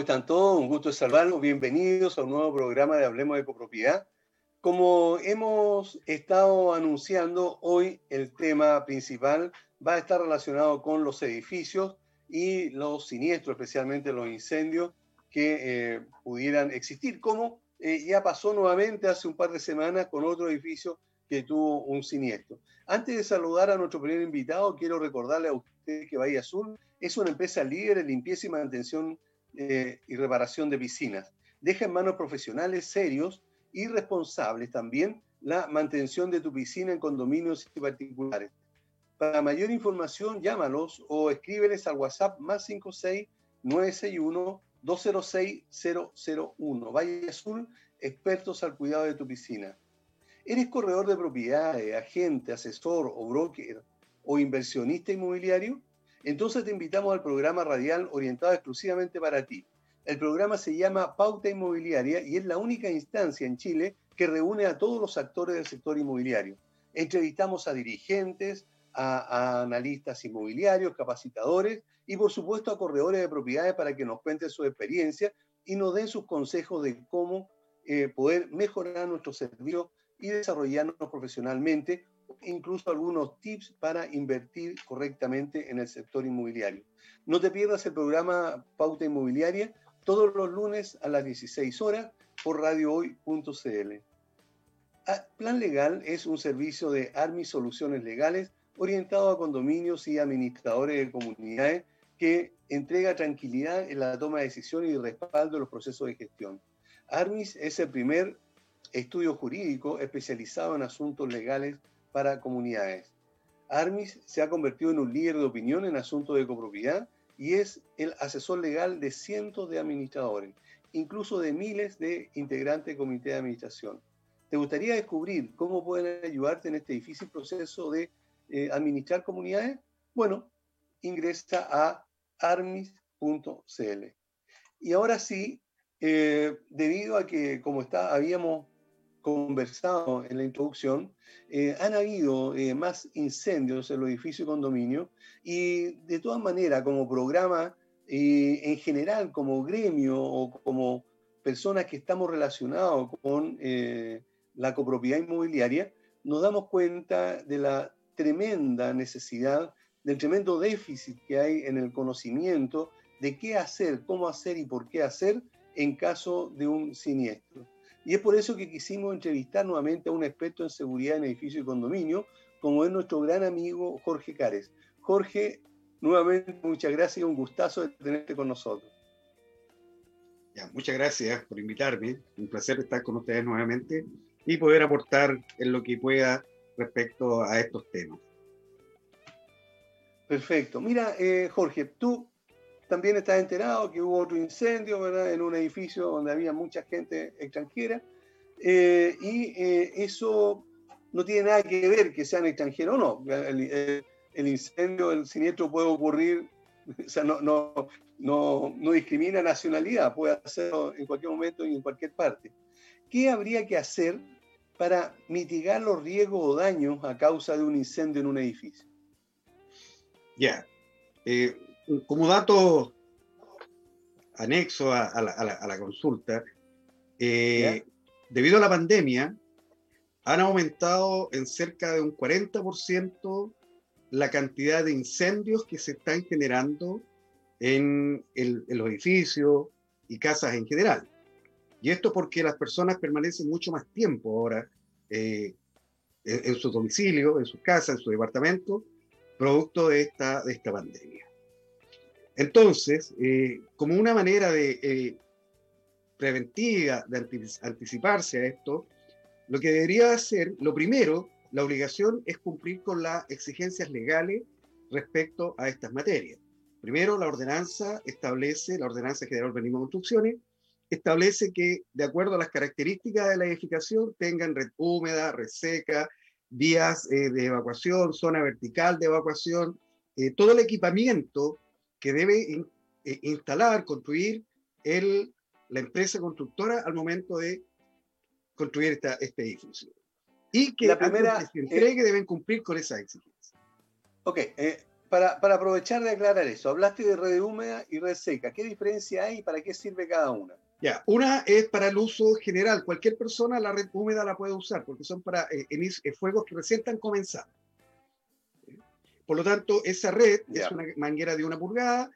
¿Cómo están todos? Un gusto salvarlos. Bienvenidos a un nuevo programa de Hablemos de Copropiedad. Como hemos estado anunciando, hoy el tema principal va a estar relacionado con los edificios y los siniestros, especialmente los incendios que eh, pudieran existir, como eh, ya pasó nuevamente hace un par de semanas con otro edificio que tuvo un siniestro. Antes de saludar a nuestro primer invitado, quiero recordarle a usted que Bahía Azul es una empresa líder en limpieza y mantención eh, y reparación de piscinas. Deja en manos profesionales serios y responsables también la mantención de tu piscina en condominios y particulares. Para mayor información, llámalos o escríbeles al WhatsApp más 56 961 206 001. Valle Azul, expertos al cuidado de tu piscina. ¿Eres corredor de propiedades, agente, asesor o broker o inversionista inmobiliario? Entonces te invitamos al programa radial orientado exclusivamente para ti. El programa se llama Pauta Inmobiliaria y es la única instancia en Chile que reúne a todos los actores del sector inmobiliario. Entrevistamos a dirigentes, a, analistas inmobiliarios, capacitadores y por supuesto a corredores de propiedades para que nos cuenten su experiencia y nos den sus consejos de cómo eh, poder mejorar nuestro servicio y desarrollarnos profesionalmente incluso algunos tips para invertir correctamente en el sector inmobiliario. No te pierdas el programa Pauta Inmobiliaria todos los lunes a las 16 horas por radiohoy.cl. Ah, Plan Legal es un servicio de ARMI Soluciones Legales orientado a condominios y administradores de comunidades que entrega tranquilidad en la toma de decisiones y respaldo de los procesos de gestión. ARMIS es el primer estudio jurídico especializado en asuntos legales para comunidades. Armis se ha convertido en un líder de opinión en asuntos de copropiedad y es el asesor legal de cientos de administradores, incluso de miles de integrantes de comité de administración. ¿Te gustaría descubrir cómo pueden ayudarte en este difícil proceso de eh, administrar comunidades? Bueno, ingresa a armis.cl. Y ahora sí, eh, debido a que como está, habíamos conversado en la introducción, eh, han habido eh, más incendios en los edificios y condominios y de todas maneras como programa, eh, en general como gremio o como personas que estamos relacionados con la copropiedad inmobiliaria, nos damos cuenta de la tremenda necesidad, del tremendo déficit que hay en el conocimiento de qué hacer, cómo hacer y por qué hacer en caso de un siniestro. Y es por eso que quisimos entrevistar nuevamente a un experto en seguridad en edificios y condominio, como es nuestro gran amigo Jorge Cares. Jorge, nuevamente muchas gracias y un gustazo de tenerte con nosotros. Ya, muchas gracias por invitarme. Un placer estar con ustedes nuevamente y poder aportar en lo que pueda respecto a estos temas. Perfecto. Mira, eh, Jorge, tú también estás enterado que hubo otro incendio ¿verdad? en un edificio donde había mucha gente extranjera. Eh, y eh, eso no tiene nada que ver que sean extranjeros o no. El, incendio, el siniestro puede ocurrir, o sea, no, no, no, no discrimina nacionalidad, puede hacerlo en cualquier momento y en cualquier parte. ¿Qué habría que hacer para mitigar los riesgos o daños a causa de un incendio en un edificio? Ya, eh, como dato anexo a, la, consulta, eh, debido a la pandemia, han aumentado en cerca de un 40% la cantidad de incendios que se están generando en, los edificios y casas en general. Y esto porque las personas permanecen mucho más tiempo ahora eh, en, su domicilio, en su casa, en su departamento, producto de esta, de esta pandemia. Entonces, eh, como una manera de eh, preventiva, de anticiparse a esto, lo que debería hacer, lo primero, la obligación es cumplir con las exigencias legales respecto a estas materias. Primero, la ordenanza establece, la Ordenanza General de Construcciones, establece que, de acuerdo a las características de la edificación, tengan red húmeda, red seca, vías eh, de evacuación, zona vertical de evacuación, todo el equipamiento que debe eh, instalar, construir el, la empresa constructora al momento de construir esta, este edificio. Y que la primera, que se entregue deben cumplir con esa exigencia. Ok, eh, para, aprovechar de aclarar eso, hablaste de red húmeda y red seca. ¿Qué diferencia hay y para qué sirve cada una? Ya, una es para el uso general. Cualquier persona la red húmeda la puede usar porque son para eh, eh, fuegos que recién están comenzando. Por lo tanto, esa red es una manguera de una pulgada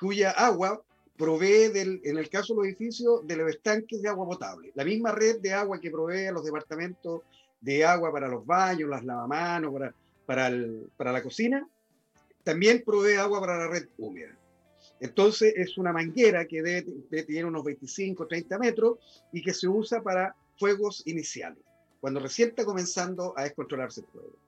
cuya agua provee, del, en el caso de los edificios, de los estanques de agua potable. La misma red de agua que provee a los departamentos de agua para los baños, las lavamanos, para, para, para la cocina, también provee agua para la red húmeda. Entonces es una manguera que debe, tener unos 25, 30 metros y que se usa para fuegos iniciales, cuando recién está comenzando a descontrolarse el fuego.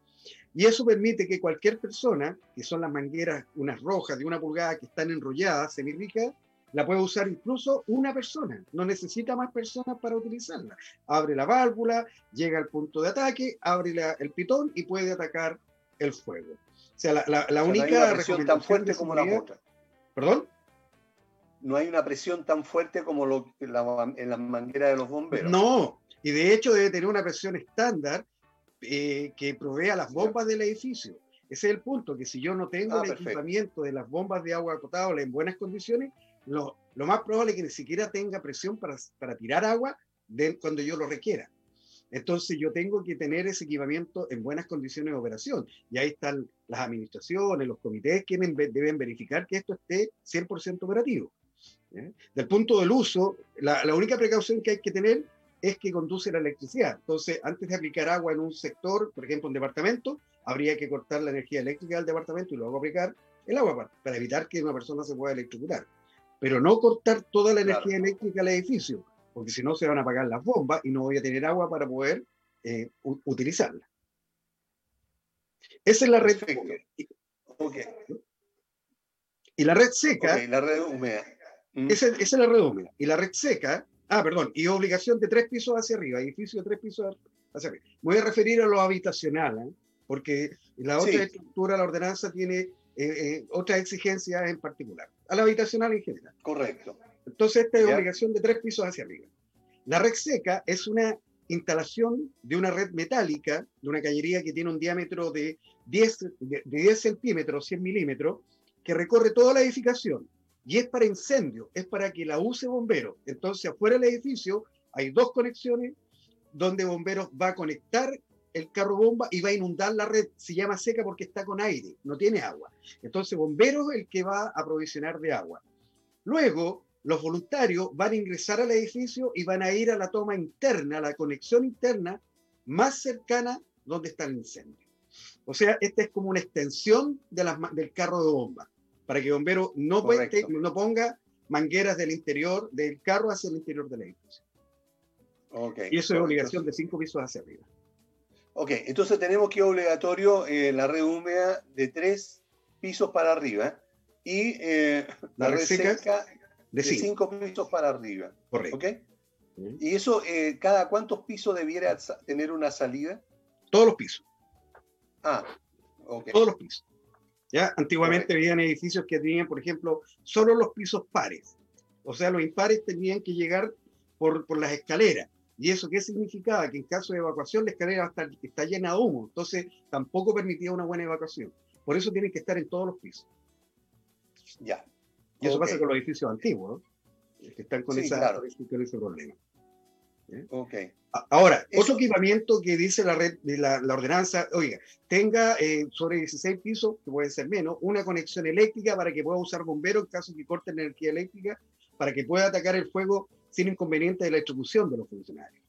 Y eso permite que cualquier persona, que son las mangueras, unas rojas de una pulgada que están enrolladas, semirricas, la puede usar incluso una persona. No necesita más personas para utilizarla. Abre la válvula, llega al punto de ataque, abre el pitón y puede atacar el fuego. O sea, la, la, única no presión tan fuerte como la otra. ¿Perdón? No hay una presión tan fuerte como lo, en la manguera de los bomberos. No, y de hecho debe tener una presión estándar eh, que provea las bombas del edificio. Ese es el punto, que si yo no tengo ah, el equipamiento de las bombas de agua potable en buenas condiciones, lo, lo más probable es que ni siquiera tenga presión para, para tirar agua de, cuando yo lo requiera. Entonces yo tengo que tener ese equipamiento en buenas condiciones de operación. Y ahí están las administraciones, los comités que deben verificar que esto esté 100% operativo. Del punto del uso, la, la, única precaución que hay que tener es que conduce la electricidad. Entonces, antes de aplicar agua en un sector, por ejemplo, un departamento, habría que cortar la energía eléctrica del departamento y luego aplicar el agua para, evitar que una persona se pueda electrocutar. Pero no cortar toda la energía eléctrica del edificio, porque si no se van a apagar las bombas y no voy a tener agua para poder eh, utilizarla. Esa es la red. Okay. Y la red seca. la red húmeda. Mm. Esa, esa, es la red húmeda. Y la red seca Ah, perdón, y obligación de tres pisos hacia arriba, edificio de tres pisos hacia arriba. voy a referir a lo habitacional, ¿eh? porque la otra estructura, la ordenanza, tiene eh, eh, otras exigencias en particular. A la habitacional en general. Correcto. Entonces, esta es obligación de tres pisos hacia arriba. La red seca es una instalación de una red metálica, de una cañería que tiene un diámetro de 10, de 10 centímetros, 100 milímetros, que recorre toda la edificación y es para incendio, es para que la use bombero. Entonces, afuera del edificio hay dos conexiones donde bomberos va a conectar el carro bomba y va a inundar la red. Se llama seca porque está con aire, no tiene agua. Entonces, bomberos es el que va a provisionar de agua. Luego, los voluntarios van a ingresar al edificio y van a ir a la toma interna, a la conexión interna más cercana donde está el incendio. O sea, esta es como una extensión de del carro de bomba para que bombero no, no ponga mangueras del interior del carro hacia el interior del edificio. Okay. Y eso es obligación de cinco pisos hacia arriba. Ok, entonces tenemos que obligatorio eh, la red húmeda de tres pisos para arriba y eh, la, red seca, de, cinco. pisos para arriba. Correcto. ¿okay? ¿Y eso, eh, cada cuántos pisos debiera tener una salida? Todos los pisos. Ah, ok. Todos los pisos. ¿Ya? Antiguamente habían edificios que tenían, por ejemplo, solo los pisos pares. O sea, los impares tenían que llegar por, por las escaleras. ¿Y eso qué significaba? Que en caso de evacuación la escalera está, está llena de humo. Entonces tampoco permitía una buena evacuación. Por eso tienen que estar en todos los pisos. Ya. Y eso pasa con los edificios antiguos, que están con, esa, con ese problema. Okay. Ahora, otro equipamiento que dice la red de la, ordenanza, oiga, tenga eh, sobre 16 pisos, que puede ser menos, una conexión eléctrica para que pueda usar bomberos en caso que corte energía eléctrica, para que pueda atacar el fuego sin inconveniente de la ejecución de los funcionarios.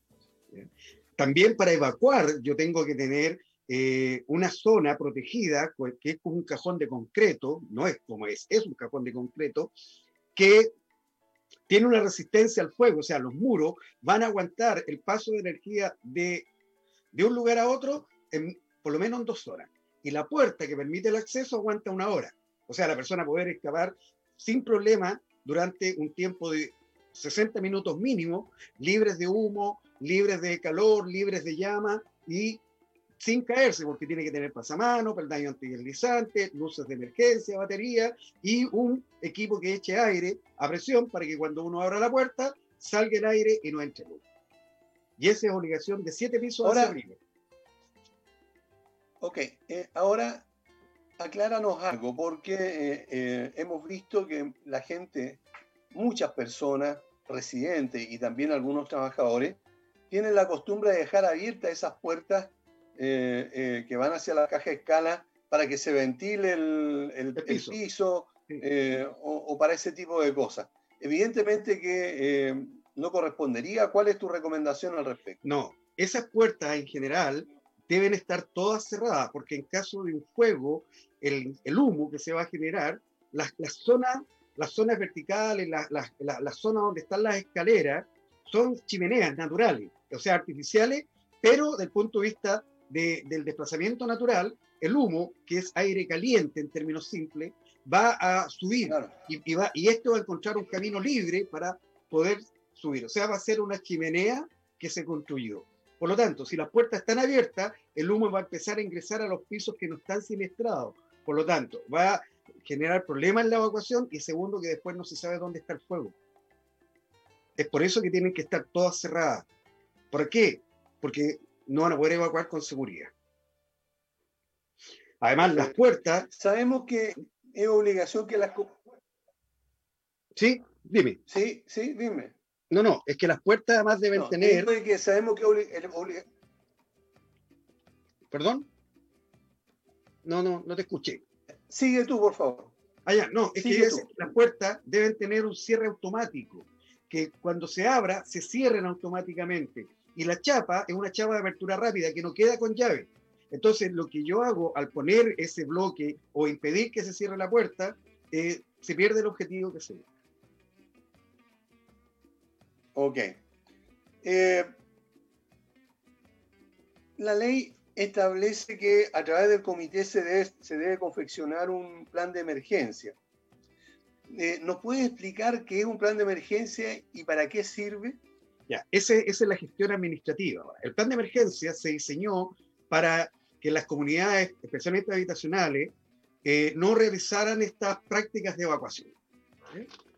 También para evacuar, yo tengo que tener eh, una zona protegida, que es un cajón de concreto, no es como es, es un cajón de concreto, que tiene una resistencia al fuego, o sea, los muros van a aguantar el paso de energía de, de un lugar a otro en por lo menos en dos horas. Y la puerta que permite el acceso aguanta una hora. O sea, la persona poder excavar sin problema durante un tiempo de 60 minutos mínimo, libres de humo, libres de calor, libres de llama y sin caerse, porque tiene que tener pasamano, peldaño antideslizante, luces de emergencia, batería y un equipo que eche aire a presión para que cuando uno abra la puerta salga el aire y no entre luz. Y esa es obligación de siete pisos ahora, Ok, eh, ahora acláranos algo, porque eh, eh, hemos visto que la gente, muchas personas, residentes y también algunos trabajadores, tienen la costumbre de dejar abiertas esas puertas eh, que van hacia la caja de escala para que se ventile el, piso, o, para ese tipo de cosas. Evidentemente que no correspondería. ¿Cuál es tu recomendación al respecto? No, esas puertas en general deben estar todas cerradas, porque en caso de un fuego, el, humo que se va a generar, las, zonas, las zonas verticales, las, las, zonas donde están las escaleras, son chimeneas naturales, o sea, artificiales, pero del punto de vista del desplazamiento natural, el humo, que es aire caliente en términos simples, va a subir y, va, y esto va a encontrar un camino libre para poder subir. O sea, va a ser una chimenea que se construyó. Por lo tanto, si las puertas están abiertas, el humo va a empezar a ingresar a los pisos que no están siniestrados. Por lo tanto, va a generar problemas en la evacuación y segundo, que después no se sabe dónde está el fuego. Es por eso que tienen que estar todas cerradas. ¿Por qué? Porque no van a poder evacuar con seguridad. Además, las puertas... Sabemos que es obligación que las... Sí, dime. Sí, sí, dime. No, no, es que las puertas además deben tener. Que sabemos que ¿Perdón? No, no, no te escuché. Sigue tú, por favor. Ah, ya, no, es que las puertas deben tener un cierre automático, que cuando se abra, se cierren automáticamente. Y la chapa es una chapa de apertura rápida que no queda con llave. Entonces, lo que yo hago al poner ese bloque o impedir que se cierre la puerta, eh, se pierde el objetivo que se ve. Ok. Eh, la ley establece que a través del comité se debe, se debe confeccionar un plan de emergencia. Eh, ¿Nos puede explicar qué es un plan de emergencia y para qué sirve? Ya, esa es la gestión administrativa. El plan de emergencia se diseñó para que las comunidades, especialmente habitacionales, eh, no realizaran estas prácticas de evacuación.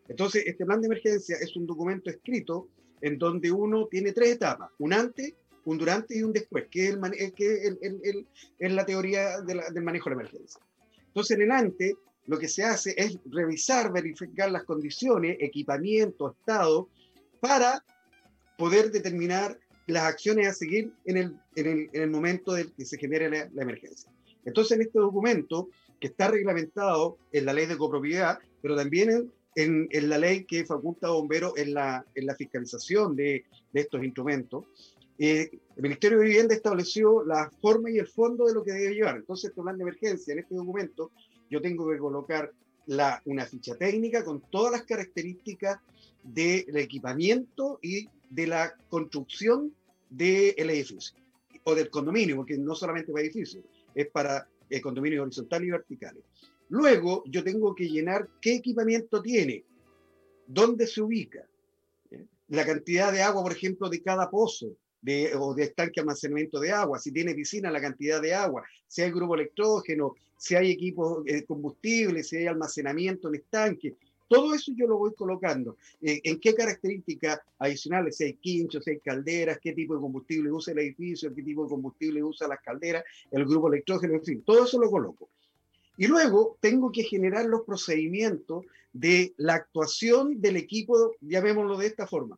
Entonces, este plan de emergencia es un documento escrito en donde uno tiene tres etapas, un antes, un durante y un después, que es, el, que el, el, la teoría del manejo de la emergencia. Entonces, en el antes, lo que se hace es revisar, verificar las condiciones, equipamiento, estado, para poder determinar las acciones a seguir en el, en el, en el momento del que se genere la, la, emergencia. Entonces, en este documento, que está reglamentado en la ley de copropiedad, pero también en, en, la ley que faculta a bomberos en la, en la fiscalización de, de estos instrumentos, eh, el Ministerio de Vivienda estableció la forma y el fondo de lo que debe llevar. Entonces, este plan de emergencia, en este documento, yo tengo que colocar la, una ficha técnica con todas las características del equipamiento y de la construcción del edificio o del condominio, porque no solamente para edificios, es para el condominio horizontal y verticales. Luego yo tengo que llenar qué equipamiento tiene, dónde se ubica, la cantidad de agua, por ejemplo, de cada pozo de, o de estanque de almacenamiento de agua, si tiene piscina, la cantidad de agua, si hay grupo electrógeno, si hay equipo de combustible, si hay almacenamiento en estanque. Todo eso yo lo voy colocando. Eh, ¿En qué características adicionales? Si hay quinchos, si hay calderas, qué tipo de combustible usa el edificio, qué tipo de combustible usa las calderas, el grupo electrógeno, en fin, todo eso lo coloco. Y luego tengo que generar los procedimientos de la actuación del equipo, llamémoslo de esta forma,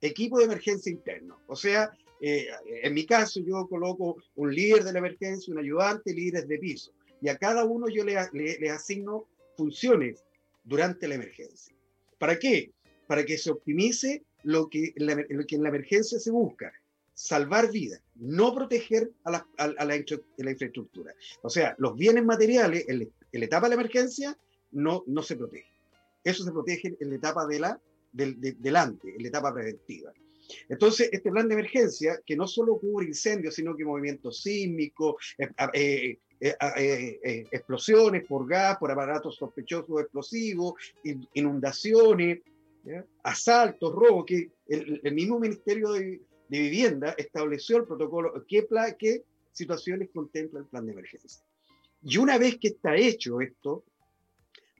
equipo de emergencia interno. O sea, eh, en mi caso yo coloco un líder de la emergencia, un ayudante, líderes de piso. Y a cada uno yo le, le, asigno funciones durante la emergencia. ¿Para qué? Para que se optimice lo que, que en la emergencia se busca, salvar vidas, no proteger a la, la, infraestructura. O sea, los bienes materiales en, la etapa de la emergencia no, se protegen. Eso se protege en la etapa de la, del, delante, en la etapa preventiva. Entonces, este plan de emergencia, que no solo cubre incendios, sino que movimientos sísmicos, eh, eh, eh, explosiones por gas, por aparatos sospechosos explosivos, inundaciones, asaltos, robos, el, mismo Ministerio de, Vivienda estableció el protocolo, qué, qué situaciones contempla el plan de emergencia. Y una vez que está hecho esto,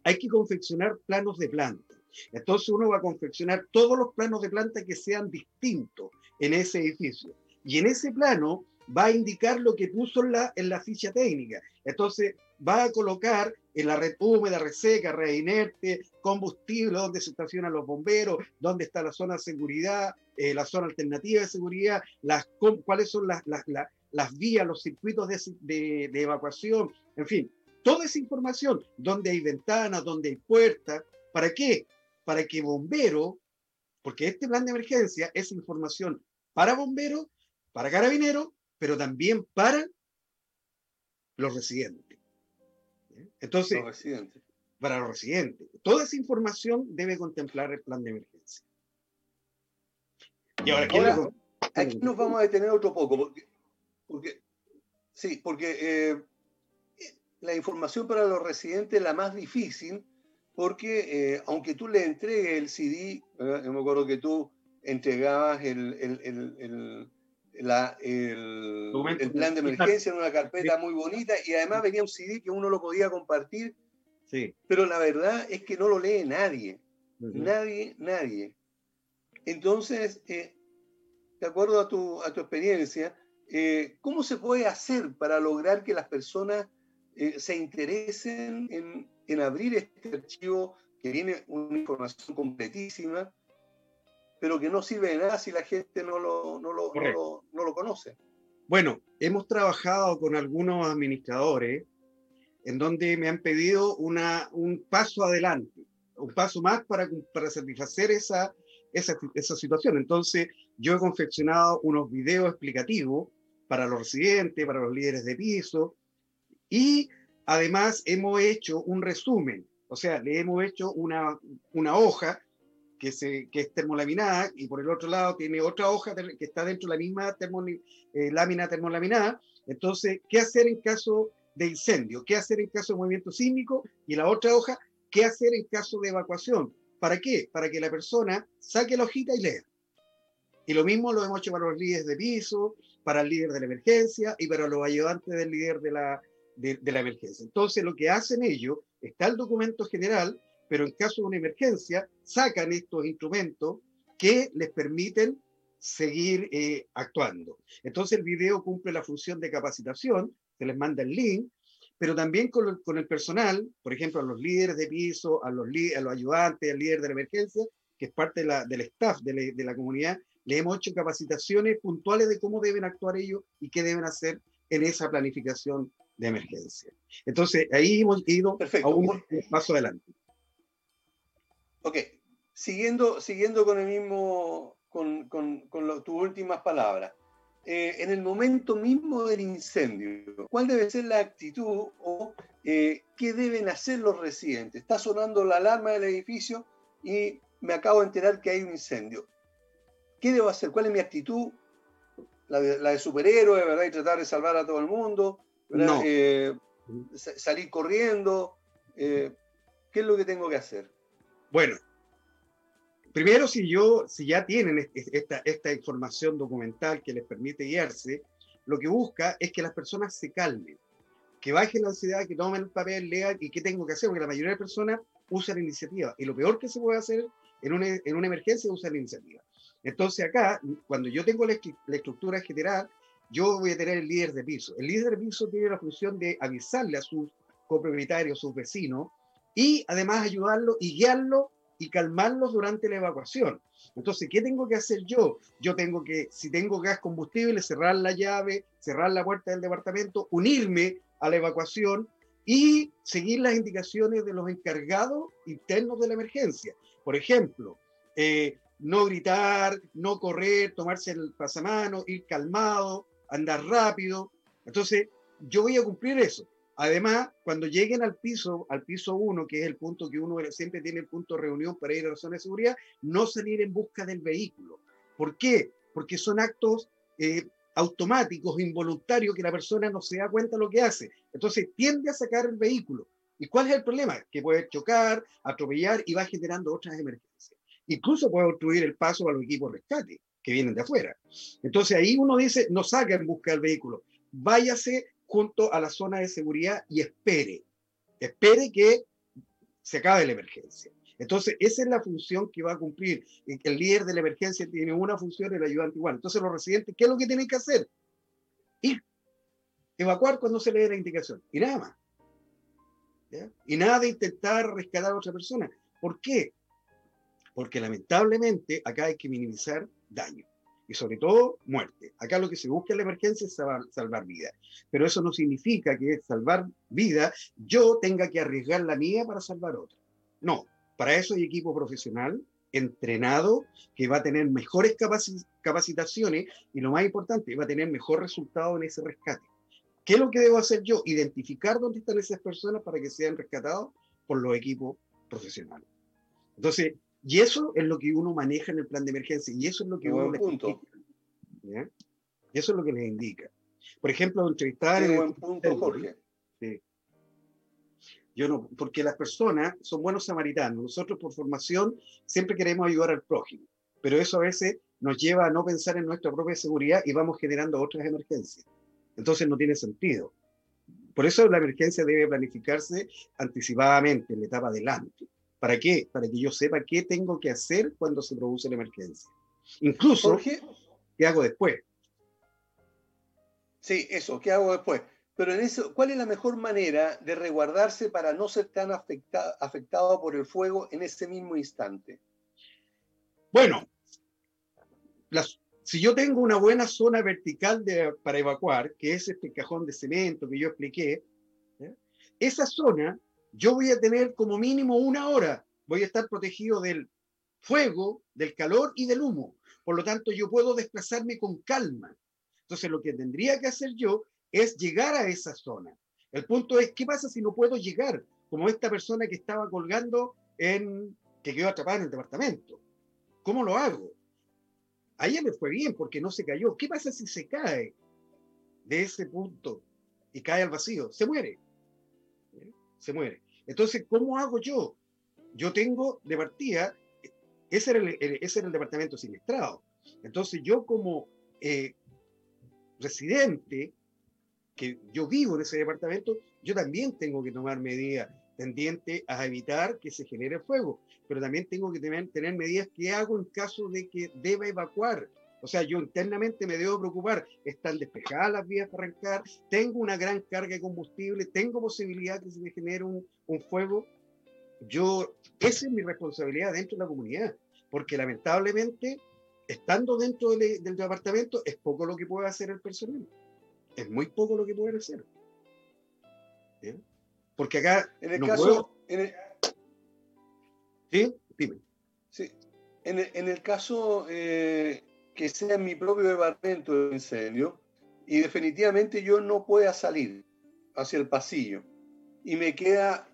hay que confeccionar planos de planta. Entonces uno va a confeccionar todos los planos de planta que sean distintos en ese edificio. Y en ese plano va a indicar lo que puso en la, en la ficha técnica. Entonces va a colocar en la red húmeda, red seca, red inerte, combustible, dónde se estacionan los bomberos, dónde está la zona de seguridad, eh, la zona alternativa de seguridad, las, cuáles son las, las, las, vías, los circuitos de, de, evacuación, en fin, toda esa información, dónde hay ventanas, dónde hay puertas, ¿para qué? Para que bombero, porque este plan de emergencia es información para bomberos, para carabineros, pero también para los residentes. Entonces, para los residentes. Toda esa información debe contemplar el plan de emergencia. Y ahora, aquí, nos vamos a detener otro poco, porque, sí, porque eh, la información para los residentes es la más difícil, porque eh, aunque tú le entregues el CD, yo me acuerdo que tú entregabas el, el la, el, plan de emergencia en una carpeta muy bonita y además venía un CD que uno lo podía compartir. Sí. Pero la verdad es que no lo lee nadie. Nadie, nadie. Entonces, eh, de acuerdo a tu, a tu experiencia, eh, ¿cómo se puede hacer para lograr que las personas eh, se interesen en, en abrir este archivo que viene una información completísima? Pero que no sirve de nada si la gente no lo, no lo, no lo, conoce. Bueno, hemos trabajado con algunos administradores en donde me han pedido una, un paso adelante, un paso más para, para satisfacer esa, esa, esa situación. Entonces, yo he confeccionado unos videos explicativos para los residentes, para los líderes de piso, y además hemos hecho un resumen, o sea, le hemos hecho una, una hoja que, se, que es termolaminada y por el otro lado tiene otra hoja que está dentro de la misma eh, lámina termolaminada. Entonces, ¿qué hacer en caso de incendio? ¿Qué hacer en caso de movimiento sísmico? Y la otra hoja, ¿qué hacer en caso de evacuación? ¿Para qué? Para que la persona saque la hojita y lea. Y lo mismo lo hemos hecho para los líderes de piso, para el líder de la emergencia y para los ayudantes del líder de la, de, de la emergencia. Entonces, lo que hacen ellos, está el documento general, pero en caso de una emergencia sacan estos instrumentos que les permiten seguir eh, actuando. Entonces el video cumple la función de capacitación, se les manda el link, pero también con, con el personal, por ejemplo, a los líderes de piso, a los, a los ayudantes, al líder de la emergencia, que es parte de la, del staff de la, de la comunidad, le hemos hecho capacitaciones puntuales de cómo deben actuar ellos y qué deben hacer en esa planificación de emergencia. Entonces, ahí hemos ido a un paso adelante. Ok, siguiendo, siguiendo con el mismo, con, con, con tus últimas palabras. Eh, en el momento mismo del incendio, ¿cuál debe ser la actitud o eh, qué deben hacer los residentes? Está sonando la alarma del edificio y me acabo de enterar que hay un incendio. ¿Qué debo hacer? ¿Cuál es mi actitud? La de, la de superhéroe, ¿verdad? Y tratar de salvar a todo el mundo, eh, salir corriendo. ¿Qué es lo que tengo que hacer? Bueno, primero si yo, si ya tienen esta, información documental que les permite guiarse, lo que busca es que las personas se calmen, que bajen la ansiedad, que tomen el papel, lean y qué tengo que hacer, porque la mayoría de personas usan iniciativa. Y lo peor que se puede hacer en una, en una emergencia es usar la iniciativa. Entonces acá, cuando yo tengo la, la, estructura general, yo voy a tener el líder de piso. El líder de piso tiene la función de avisarle a sus copropietarios, sus vecinos, y además ayudarlo y guiarlo y calmarlos durante la evacuación. Entonces, ¿qué tengo que hacer yo? Yo tengo que, si tengo gas combustible, cerrar la llave, cerrar la puerta del departamento, unirme a la evacuación y seguir las indicaciones de los encargados internos de la emergencia. Por ejemplo, eh, no gritar, no correr, tomarse el pasamano, ir calmado, andar rápido. Entonces, yo voy a cumplir eso. Además, cuando lleguen al piso, al piso 1, que es el punto que uno siempre tiene el punto de reunión para ir a la zona de seguridad, no salir en busca del vehículo. ¿Por qué? Porque son actos eh, automáticos, involuntarios, que la persona no se da cuenta de lo que hace. Entonces tiende a sacar el vehículo. ¿Y cuál es el problema? Que puede chocar, atropellar y va generando otras emergencias. Incluso puede obstruir el paso a los equipos de rescate que vienen de afuera. Entonces ahí uno dice, no saca en busca del vehículo, váyase junto a la zona de seguridad y espere, espere que se acabe la emergencia. Entonces, esa es la función que va a cumplir. El líder de la emergencia tiene una función, el ayudante igual. Entonces, los residentes, ¿qué es lo que tienen que hacer? Ir. Evacuar cuando se le dé la indicación. Y nada más. Y nada de intentar rescatar a otra persona. ¿Por qué? Porque lamentablemente acá hay que minimizar daño y sobre todo muerte. Acá lo que se busca en la emergencia es salvar, salvar vidas. Pero eso no significa que salvar vida yo tenga que arriesgar la mía para salvar otra. No, para eso hay equipo profesional entrenado que va a tener mejores capacitaciones y lo más importante, va a tener mejor resultado en ese rescate. ¿Qué es lo que debo hacer yo? Identificar dónde están esas personas para que sean rescatados por los equipos profesionales. Entonces, y eso es lo que uno maneja en el plan de emergencia y eso es lo que uno les indica. Y eso es lo que les indica. Por ejemplo, entrevistar... en buen punto, Jorge. Sí. Yo no, porque las personas son buenos samaritanos. Nosotros por formación siempre queremos ayudar al prójimo, pero eso a veces nos lleva a no pensar en nuestra propia seguridad y vamos generando otras emergencias. Entonces no tiene sentido. Por eso la emergencia debe planificarse anticipadamente, en la etapa adelante. ¿Para qué? Para que yo sepa qué tengo que hacer cuando se produce la emergencia. Incluso, ¿qué hago después? Sí, eso, ¿qué hago después? Pero en eso, ¿cuál es la mejor manera de resguardarse para no ser tan afectado por el fuego en ese mismo instante? Bueno, si yo tengo una buena zona vertical para evacuar, que es este cajón de cemento que yo expliqué, esa zona yo voy a tener como mínimo una hora, voy a estar protegido del fuego, del calor y del humo. Por lo tanto, yo puedo desplazarme con calma. Entonces, lo que tendría que hacer yo es llegar a esa zona. El punto es, ¿qué pasa si no puedo llegar? Como esta persona que estaba colgando en, que quedó atrapada en el departamento. ¿Cómo lo hago? A ella le fue bien porque no se cayó. ¿Qué pasa si se cae de ese punto y cae al vacío? Se muere. Se muere. Entonces, ¿cómo hago yo? Yo tengo de partida, ese era el, ese era el departamento siniestrado. Entonces, yo como eh, residente que yo vivo en ese departamento, yo también tengo que tomar medidas tendientes a evitar que se genere fuego, pero también tengo que tener, tener medidas que hago en caso de que deba evacuar. O sea, yo internamente me debo preocupar. Están despejadas las vías para arrancar, tengo una gran carga de combustible, tengo posibilidad que se me genere un, un fuego. Yo, esa es mi responsabilidad dentro de la comunidad, porque lamentablemente, estando dentro del, del departamento, es poco lo que puede hacer el personal es muy poco lo que pueden hacer. Porque acá. En el caso. Sí, dime. Sí. En el, en el caso eh, que sea en mi propio departamento de incendio y definitivamente yo no pueda salir hacia el pasillo y me queda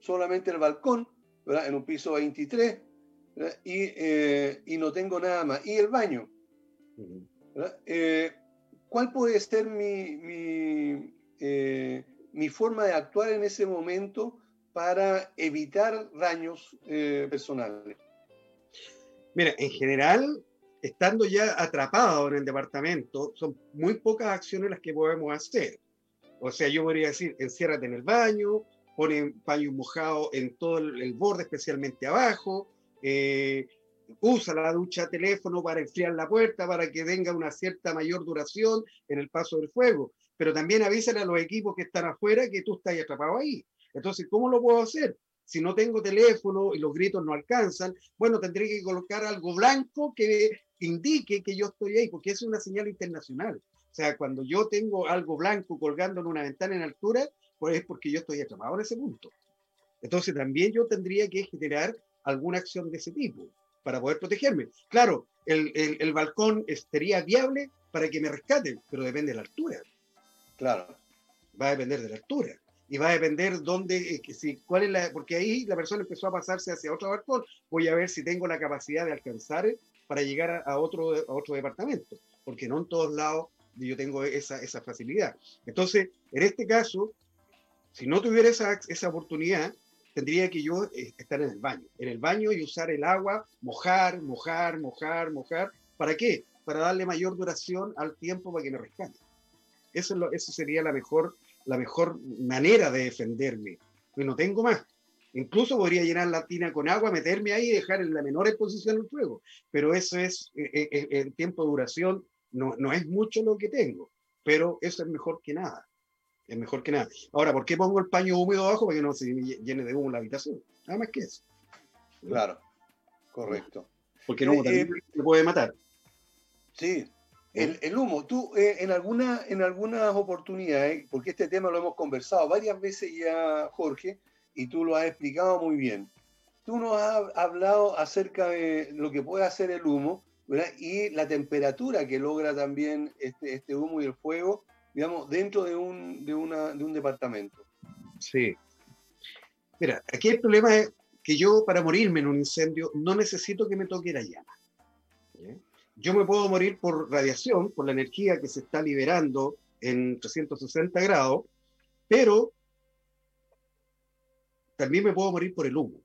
solamente el balcón, ¿verdad? en un piso 23, y, eh, y, no tengo nada más. Y el baño. ¿cuál puede ser mi, eh, mi, forma de actuar en ese momento para evitar daños eh, personales? Mira, en general, estando ya atrapado en el departamento, son muy pocas acciones las que podemos hacer. O sea, yo podría decir, enciérrate en el baño, pone paño mojado en todo el, borde, especialmente abajo, eh, usa la ducha teléfono para enfriar la puerta, para que tenga una cierta mayor duración en el paso del fuego. Pero también avísale a los equipos que están afuera que tú estás atrapado ahí. Entonces, ¿cómo lo puedo hacer? Si no tengo teléfono y los gritos no alcanzan, bueno, tendré que colocar algo blanco que indique que yo estoy ahí, porque es una señal internacional. O sea, cuando yo tengo algo blanco colgando en una ventana en altura, pues es porque yo estoy atrapado en ese punto. Entonces también yo tendría que generar alguna acción de ese tipo para poder protegerme. Claro, el, el, balcón sería viable para que me rescaten, pero depende de la altura. Claro. Va a depender de la altura. Y va a depender dónde, eh, si, cuál es la, porque ahí la persona empezó a pasarse hacia otro balcón. Voy a ver si tengo la capacidad de alcanzar para llegar a, otro, a otro departamento, porque no en todos lados yo tengo esa, esa facilidad. Entonces, en este caso, si no tuviera esa, esa oportunidad, tendría que yo eh, estar en el baño, en el baño y usar el agua, mojar, mojar, mojar, mojar. ¿Para qué? Para darle mayor duración al tiempo para que me rescate. Eso, es eso sería la mejor, la mejor manera de defenderme. Pues no tengo más. Incluso podría llenar la tina con agua, meterme ahí y dejar en la menor exposición el fuego. Pero eso es, eh, eh, el tiempo de duración no, no es mucho lo que tengo, pero eso es mejor que nada. Es mejor que nada. Ahora, ¿por qué pongo el paño húmedo abajo? Para que no se llene de humo la habitación. Nada más que eso. Claro, correcto. Porque el humo eh, también se puede matar. Sí, el, humo, tú eh, en, alguna, en algunas oportunidades, porque este tema lo hemos conversado varias veces ya, Jorge, y tú lo has explicado muy bien. Tú nos has hablado acerca de lo que puede hacer el humo y la temperatura que logra también este, este humo y el fuego, digamos, dentro de un, de, una, de un departamento. Sí. Mira, aquí el problema es que yo para morirme en un incendio no necesito que me toque la llama. Yo me puedo morir por radiación, por la energía que se está liberando en 360 grados, pero también me puedo morir por el humo.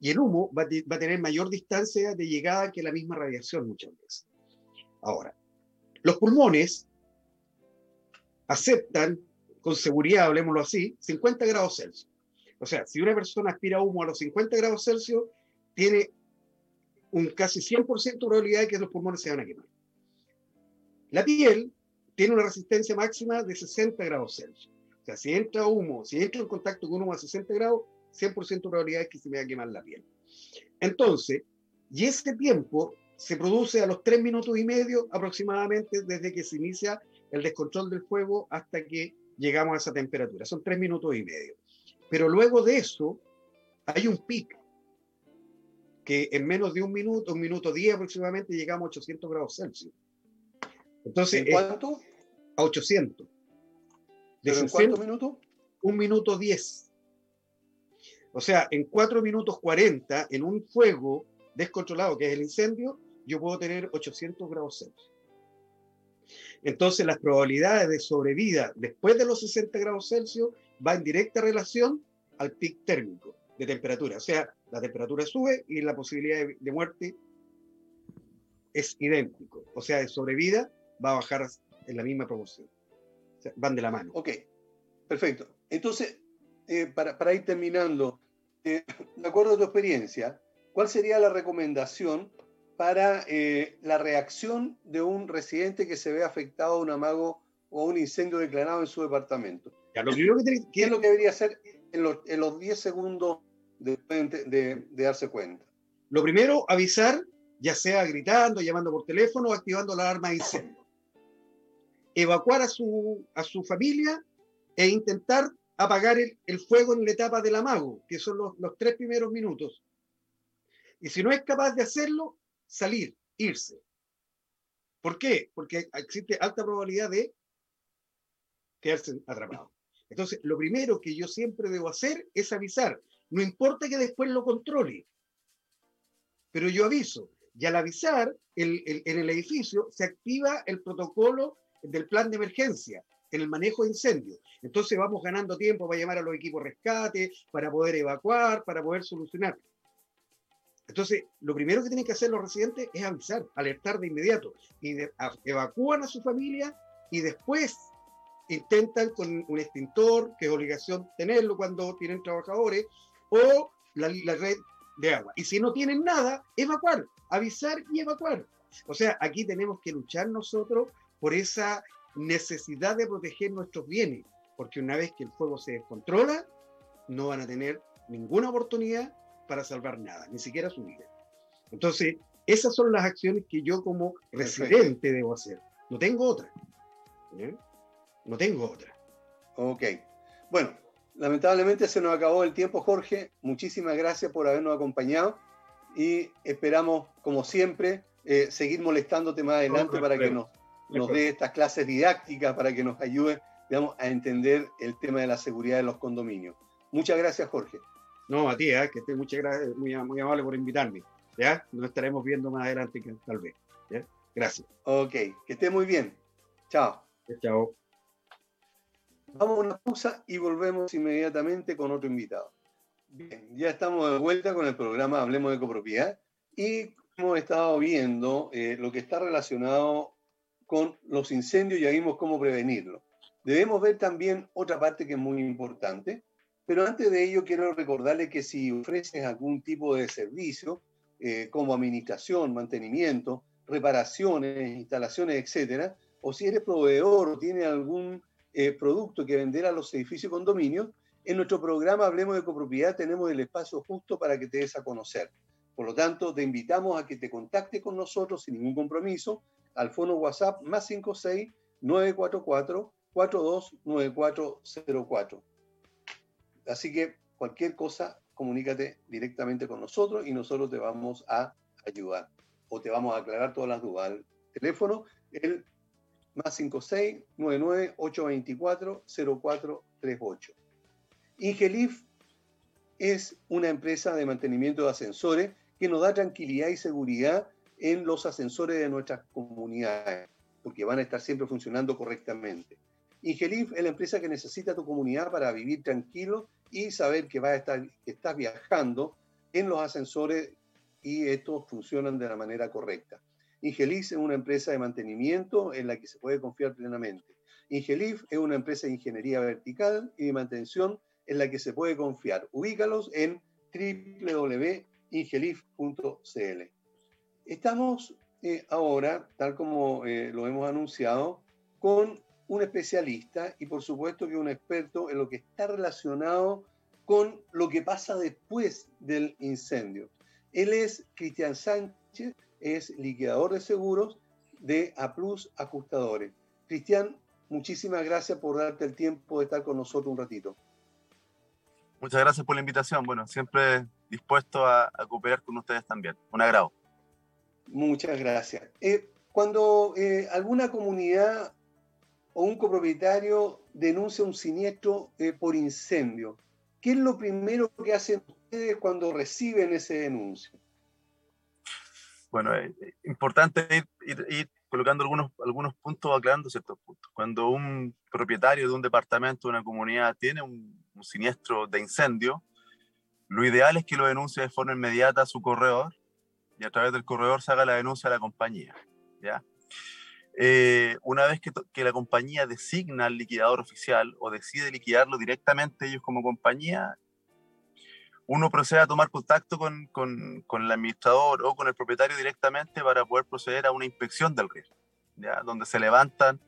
Y el humo va, a tener mayor distancia de llegada que la misma radiación muchas veces. Ahora, los pulmones aceptan con seguridad, hablemoslo así, 50 grados Celsius. O sea, si una persona aspira humo a los 50 grados Celsius, tiene un casi 100% de probabilidad de que los pulmones se van a quemar. La piel tiene una resistencia máxima de 60 grados Celsius. O sea, si entra humo, si entra en contacto con humo a 60 grados, 100% de probabilidad de que se me va a quemar la piel. Entonces, y ese tiempo se produce a los 3 minutos y medio aproximadamente desde que se inicia el descontrol del fuego hasta que llegamos a esa temperatura. Son 3 minutos y medio. Pero luego de eso hay un pico que en menos de un minuto, un minuto diez aproximadamente, llegamos a 800 grados Celsius. Entonces, ¿En cuánto? A 800. ¿En cuántos minutos? Un minuto 10. O sea, en 4 minutos 40, en un fuego descontrolado, que es el incendio, yo puedo tener 800 grados Celsius. Entonces, las probabilidades de sobrevida después de los 60 grados Celsius va en directa relación al pic térmico de temperatura. O sea, la temperatura sube y la posibilidad de, muerte es idéntico. O sea, de sobrevida va a bajar en la misma proporción. Van de la mano. Ok, perfecto. Entonces, eh, para, ir terminando, eh, de acuerdo a tu experiencia, ¿cuál sería la recomendación para eh, la reacción de un residente que se ve afectado a un amago o un incendio declarado en su departamento? Ya, lo que ¿Qué es lo que debería hacer en los, en los 10 segundos de, darse cuenta? Lo primero, avisar, ya sea gritando, llamando por teléfono o activando la alarma de incendio. Evacuar a su, a su familia e intentar apagar el, fuego en la etapa del amago, que son los, los tres primeros minutos. Y si no es capaz de hacerlo, salir, irse. ¿Por qué? Porque existe alta probabilidad de quedarse atrapado. Entonces, lo primero que yo siempre debo hacer es avisar. No importa que después lo controle, pero yo aviso. Y al avisar, en el edificio se activa el protocolo del plan de emergencia en el manejo de incendios. Entonces vamos ganando tiempo para llamar a los equipos rescate, para poder evacuar, para poder solucionar. Entonces, lo primero que tienen que hacer los residentes es avisar, alertar de inmediato. Y evacúan a su familia y después intentan con un extintor, que es obligación tenerlo cuando tienen trabajadores, o la, red de agua. Y si no tienen nada, evacuar, avisar y evacuar. O sea, aquí tenemos que luchar nosotros por esa necesidad de proteger nuestros bienes, porque una vez que el fuego se descontrola, no van a tener ninguna oportunidad para salvar nada, ni siquiera su vida. Entonces, esas son las acciones que yo como residente debo hacer. No tengo otra. No tengo otra. Ok. Bueno, lamentablemente se nos acabó el tiempo, Jorge. Muchísimas gracias por habernos acompañado y esperamos, como siempre, eh, seguir molestándote más adelante para que nos, nos dé estas clases didácticas, para que nos ayude digamos, a entender el tema de la seguridad de los condominios. Muchas gracias, Jorge. No, a ti, ¿eh? que esté muchas gracias, muy, muy amable por invitarme. ¿ya? Nos estaremos viendo más adelante, tal vez. Gracias. Ok, que esté muy bien. Chao. Chao. Vamos a una pausa y volvemos inmediatamente con otro invitado. Bien, ya estamos de vuelta con el programa Hablemos de Copropiedad y hemos estado viendo eh, lo que está relacionado con los incendios y ya vimos cómo prevenirlo. Debemos ver también otra parte que es muy importante, pero antes de ello quiero recordarle que si ofreces algún tipo de servicio, eh, como administración, mantenimiento, reparaciones, instalaciones, etcétera, o si eres proveedor o tienes algún eh, producto que vender a los edificios y condominios, en nuestro programa Hablemos de Copropiedad tenemos el espacio justo para que te des a conocer. Por lo tanto, te invitamos a que te contactes con nosotros sin ningún compromiso al fono WhatsApp más 56 944 429404. Así que cualquier cosa, comunícate directamente con nosotros y nosotros te vamos a ayudar o te vamos a aclarar todas las dudas. El teléfono, el más 56 99 824 0438. Ingelif es una empresa de mantenimiento de ascensores que nos da tranquilidad y seguridad en los ascensores de nuestras comunidades, porque van a estar siempre funcionando correctamente. Ingelif es la empresa que necesita tu comunidad para vivir tranquilo y saber que, va a estar, estás viajando en los ascensores y estos funcionan de la manera correcta. Ingelif es una empresa de mantenimiento en la que se puede confiar plenamente. Ingelif es una empresa de ingeniería vertical y de mantención en la que se puede confiar. Ubícalos en www.ingelif.cl. Estamos eh, ahora, tal como eh, lo hemos anunciado, con un especialista y por supuesto que un experto en lo que está relacionado con lo que pasa después del incendio. Él es Cristian Sánchez, es liquidador de seguros de Aplus Ajustadores. Cristian, muchísimas gracias por darte el tiempo de estar con nosotros un ratito. Muchas gracias por la invitación. Bueno, siempre dispuesto a, cooperar con ustedes también. Un agrado. Muchas gracias. Eh, cuando eh, alguna comunidad o un copropietario denuncia un siniestro eh, por incendio, ¿qué es lo primero que hacen ustedes cuando reciben ese denuncio? Bueno, es importante ir, colocando algunos, algunos puntos, aclarando ciertos puntos. Cuando un propietario de un departamento, de una comunidad, tiene un, un siniestro de incendio, lo ideal es que lo denuncie de forma inmediata a su corredor y a través del corredor se haga la denuncia a la compañía. ¿ya? Eh, una vez que, que, la compañía designa al liquidador oficial o decide liquidarlo directamente ellos como compañía, uno procede a tomar contacto con, con, con, el administrador o con el propietario directamente para poder proceder a una inspección del riesgo, ¿ya? donde se levantan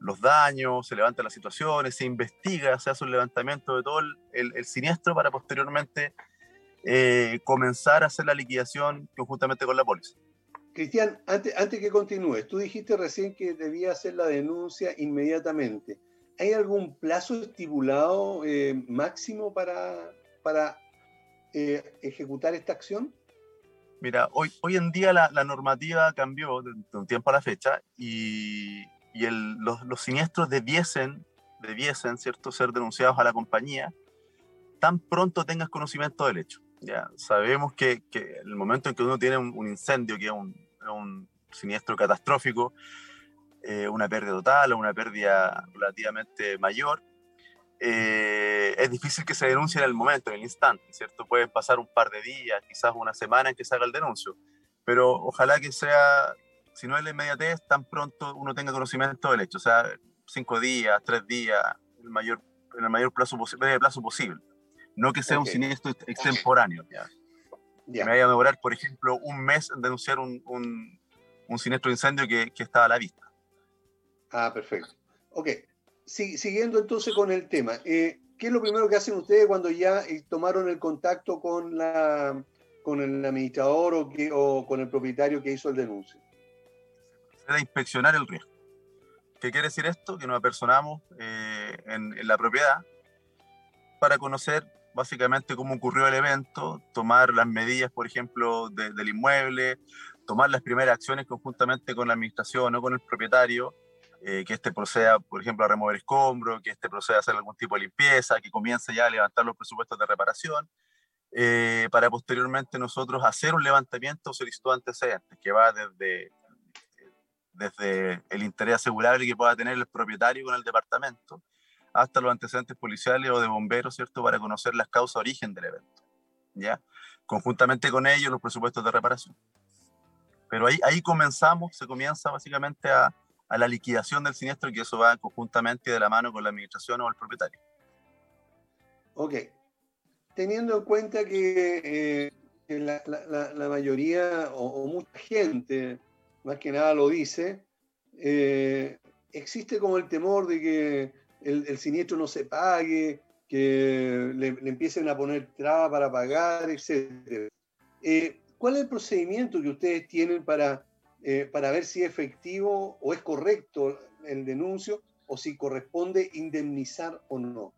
los daños, se levantan las situaciones, se investiga, se hace un levantamiento de todo el, el siniestro para posteriormente eh, comenzar a hacer la liquidación conjuntamente con la póliza. Cristian, antes, antes que continúes, tú dijiste recién que debía hacer la denuncia inmediatamente. ¿Hay algún plazo estipulado eh, máximo para, para eh, ejecutar esta acción? Mira, hoy, hoy en día la, la normativa cambió de, un tiempo a la fecha y, y el, los, los, siniestros debiesen, debiesen ¿cierto? ser denunciados a la compañía tan pronto tengas conocimiento del hecho. Ya sabemos que, que el momento en que uno tiene un, incendio, que es un, un, siniestro catastrófico, eh, una pérdida total o una pérdida relativamente mayor, eh, es difícil que se denuncie en el momento, en el instante, ¿cierto? Pueden pasar un par de días, quizás una semana en que se haga el denuncio, pero ojalá que sea, si no es la inmediatez, tan pronto uno tenga conocimiento del hecho, o sea, cinco días, tres días, el mayor, en el mayor plazo, plazo posible no que sea un siniestro extemporáneo. ¿ya? Me vaya a demorar, por ejemplo, un mes en denunciar un, un, un siniestro incendio que, que, estaba a la vista. Ah, perfecto. Ok, siguiendo entonces con el tema, eh, ¿qué es lo primero que hacen ustedes cuando ya eh, tomaron el contacto con, la, con el administrador o, que, o con el propietario que hizo el denuncio? Era inspeccionar el riesgo. ¿Qué quiere decir esto? Que nos apersonamos eh, en, en, la propiedad para conocer básicamente cómo ocurrió el evento, tomar las medidas, por ejemplo, de, del inmueble, tomar las primeras acciones conjuntamente con la administración o con el propietario, eh, que este proceda, por ejemplo, a remover escombros, que este proceda a hacer algún tipo de limpieza, que comience ya a levantar los presupuestos de reparación, eh, para posteriormente nosotros hacer un levantamiento solicitud antecedentes, que va desde, desde el interés asegurable que pueda tener el propietario con el departamento, hasta los antecedentes policiales o de bomberos, ¿cierto?, para conocer las causas origen del evento, ¿ya? Conjuntamente con ellos los presupuestos de reparación. Pero ahí, ahí comenzamos, se comienza básicamente a, a la liquidación del siniestro, que eso va conjuntamente de la mano con la administración o el propietario. Ok. Teniendo en cuenta que eh, la, la, la, mayoría o, o, mucha gente, más que nada lo dice, eh, existe como el temor de que el, siniestro no se pague, que le, empiecen a poner trabas para pagar, etc. Eh, ¿Cuál es el procedimiento que ustedes tienen para, eh, para ver si es efectivo o es correcto el denuncio o si corresponde indemnizar o no?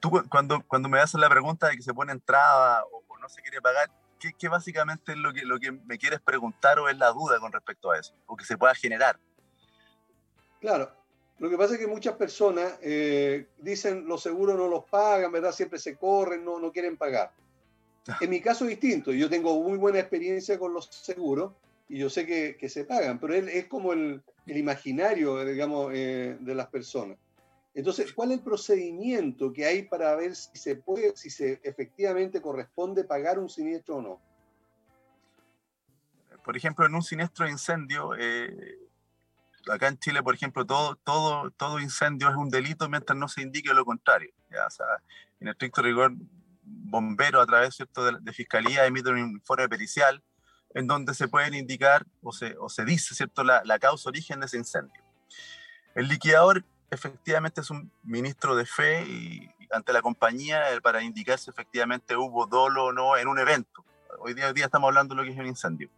tú, cuando, cuando me haces la pregunta de que se pone entrada o, no se quiere pagar, ¿qué, básicamente es lo que, lo que me quieres preguntar o es la duda con respecto a eso? O que se pueda generar. Claro, lo que pasa es que muchas personas eh, dicen los seguros no los pagan, ¿verdad? Siempre se corren, no, no quieren pagar. Ah. En mi caso es distinto, yo tengo muy buena experiencia con los seguros y yo sé que, que se pagan, pero es, es como el, el, imaginario, digamos, eh, de las personas. Entonces, ¿cuál es el procedimiento que hay para ver si se puede, si se efectivamente corresponde pagar un siniestro o no? Por ejemplo, en un siniestro de incendio, eh, acá en Chile, por ejemplo, todo, todo, todo incendio es un delito mientras no se indique lo contrario. ¿ya? O sea, en estricto rigor, bomberos a través ¿cierto? De, fiscalía emiten un informe pericial en donde se pueden indicar o se, o se dice ¿cierto? La, la causa origen de ese incendio. El liquidador efectivamente es un ministro de fe y, ante la compañía eh, para indicar si efectivamente hubo dolo o no en un evento. Hoy día, hoy día estamos hablando de lo que es un incendio.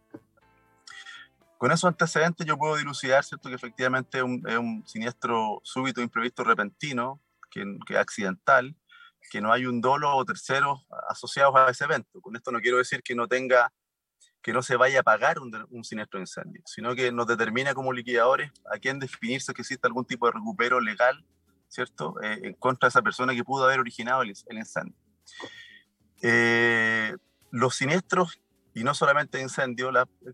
Con esos antecedentes yo puedo dilucidar, ¿cierto?, que efectivamente es un, siniestro súbito, imprevisto, repentino, que, es accidental, que no hay un dolo o terceros asociados a ese evento. Con esto no quiero decir que no tenga que no se vaya a pagar un, un, siniestro de incendio, sino que nos determina como liquidadores a quién definirse que existe algún tipo de recupero legal, ¿cierto?, eh, en contra de esa persona que pudo haber originado el, incendio. Eh, los siniestros, y no solamente incendios,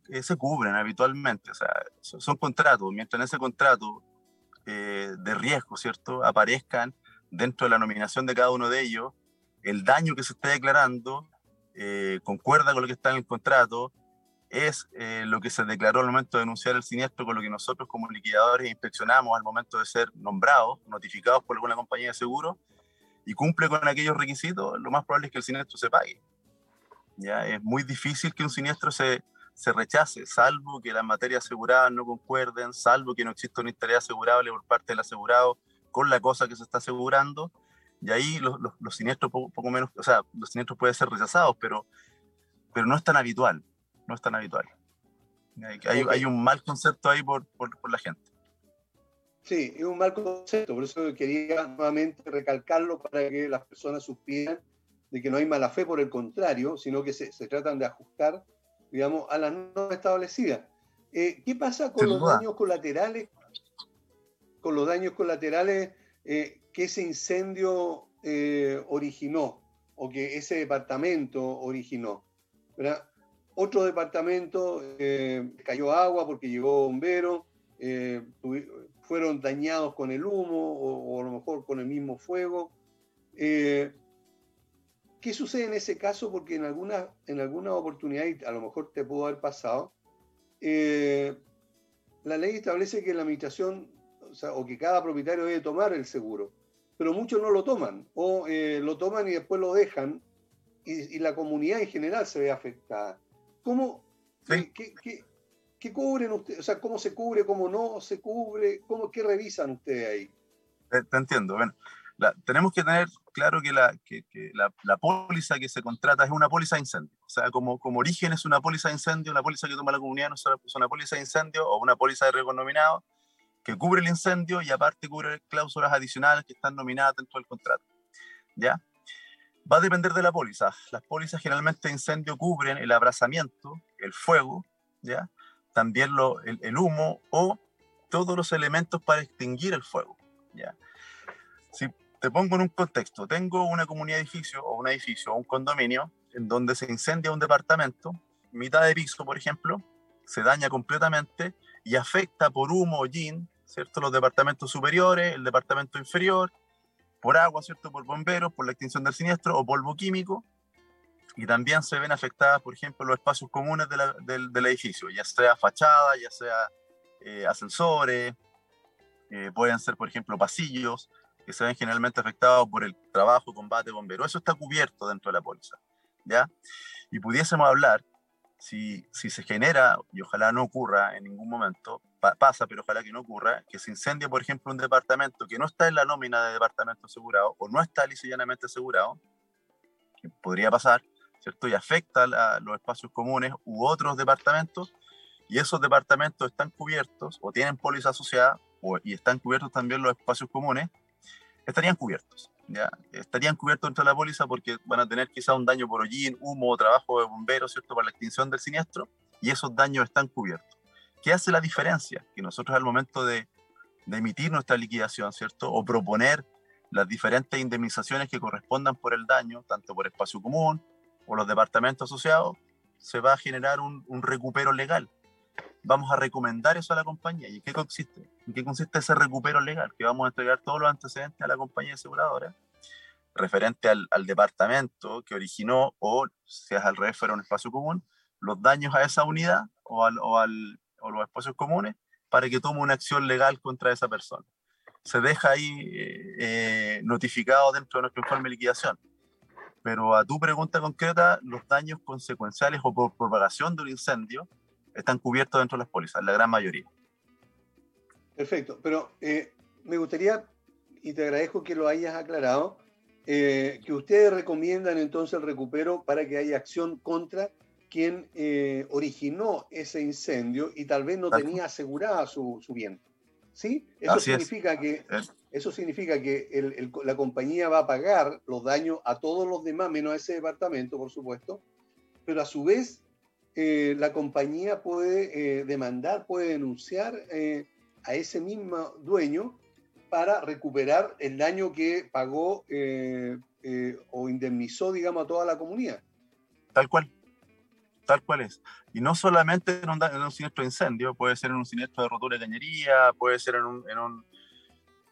eh, se cubren habitualmente, o sea, son, contratos, mientras en ese contrato de riesgo, ¿cierto?, aparezcan dentro de la nominación de cada uno de ellos el daño que se está declarando eh, concuerda con lo que está en el contrato, es eh, lo que se declaró al momento de denunciar el siniestro con lo que nosotros como liquidadores inspeccionamos al momento de ser nombrados, notificados por alguna compañía de seguro, y cumple con aquellos requisitos, lo más probable es que el siniestro se pague. ¿Ya? Es muy difícil que un siniestro se, se rechace, salvo que las materias aseguradas no concuerden, salvo que no exista un interés asegurable por parte del asegurado con la cosa que se está asegurando, y ahí los, los, siniestros poco, menos, o sea, los siniestros pueden ser rechazados, pero, pero no es tan habitual, no es tan habitual. Hay, hay un mal concepto ahí por, por, por, la gente. Sí, es un mal concepto, por eso quería nuevamente recalcarlo para que las personas supieran de que no hay mala fe, por el contrario, sino que se, se tratan de ajustar, digamos, a las normas establecidas. Eh, ¿Qué pasa con los daños colaterales? Con los daños colaterales eh, que ese incendio eh, originó o que ese departamento originó. Otro departamento cayó agua porque llegó bombero, eh, fueron dañados con el humo o, a lo mejor con el mismo fuego. ¿Qué sucede en ese caso? Porque en alguna, en alguna oportunidad, y a lo mejor te pudo haber pasado, la ley establece que la administración, o que cada propietario debe tomar el seguro pero muchos no lo toman o eh, lo toman y después lo dejan y, la comunidad en general se ve afectada. ¿Cómo, qué, qué, cubren ustedes? O sea, ¿cómo se cubre, cómo no se cubre? ¿Cómo, ¿Qué revisan ustedes ahí? Te, entiendo. Bueno, tenemos que tener claro que, la, que, la, la, póliza que se contrata es una póliza de incendio. O sea, como, como origen es una póliza de incendio, la póliza que toma la comunidad no es una póliza de incendio o una póliza de riesgo nominado que cubre el incendio y aparte cubre cláusulas adicionales que están nominadas dentro del contrato. ¿Ya? Va a depender de la póliza. Las pólizas generalmente de incendio cubren el abrazamiento, el fuego, ¿ya? También lo, el, humo o todos los elementos para extinguir el fuego, ¿ya? Si te pongo en un contexto, tengo una comunidad de edificio o un edificio o un condominio en donde se incendia un departamento, mitad de piso, por ejemplo, se daña completamente y afecta por humo o yin ¿cierto? Los departamentos superiores, el departamento inferior, por agua, ¿cierto? Por bomberos, por la extinción del siniestro o polvo químico. Y también se ven afectadas, por ejemplo, los espacios comunes del, edificio, ya sea fachada, ya sea eh, ascensores, eh, pueden ser, por ejemplo, pasillos, que se ven generalmente afectados por el trabajo, combate, bombero. Eso está cubierto dentro de la póliza, ¿ya? Y pudiésemos hablar si, si se genera, y ojalá no ocurra en ningún momento, pasa, pero ojalá que no ocurra, que se incendie, por ejemplo, un departamento que no está en la nómina de departamento asegurado o no está lisillanamente asegurado, que podría pasar, ¿cierto? Y afecta a los espacios comunes u otros departamentos, y esos departamentos están cubiertos o tienen póliza asociada y están cubiertos también los espacios comunes, estarían cubiertos. ¿ya? Estarían cubiertos dentro de la póliza porque van a tener quizá un daño por hollín, humo trabajo de bomberos, ¿cierto? Para la extinción del siniestro, y esos daños están cubiertos. ¿Qué hace la diferencia? Que nosotros al momento de, emitir nuestra liquidación, ¿cierto? O proponer las diferentes indemnizaciones que correspondan por el daño, tanto por espacio común o los departamentos asociados, se va a generar un, recupero legal. Vamos a recomendar eso a la compañía. ¿Y en qué consiste? ¿En qué consiste ese recupero legal? Que vamos a entregar todos los antecedentes a la compañía aseguradora referente al, departamento que originó o, si es al revés, fuera un espacio común, los daños a esa unidad o al o los espacios comunes para que tome una acción legal contra esa persona. Se deja ahí eh, eh, notificado dentro de nuestro informe de liquidación. Pero a tu pregunta concreta, los daños consecuenciales o por propagación de un incendio están cubiertos dentro de las pólizas, la gran mayoría. Perfecto, pero eh, me gustaría, y te agradezco que lo hayas aclarado, que ustedes recomiendan entonces el recupero para que haya acción contra quien eh, originó ese incendio y tal vez no tenía asegurada su, bien. ¿Sí? Eso significa, que, eso significa que la compañía va a pagar los daños a todos los demás, menos a ese departamento, por supuesto, pero a su vez eh, la compañía puede eh, demandar, puede denunciar a ese mismo dueño para recuperar el daño que pagó o indemnizó, digamos, a toda la comunidad. Tal cual tal cual es. Y no solamente en un, en un, siniestro de incendio, puede ser en un siniestro de rotura de cañería, puede ser en un, en un,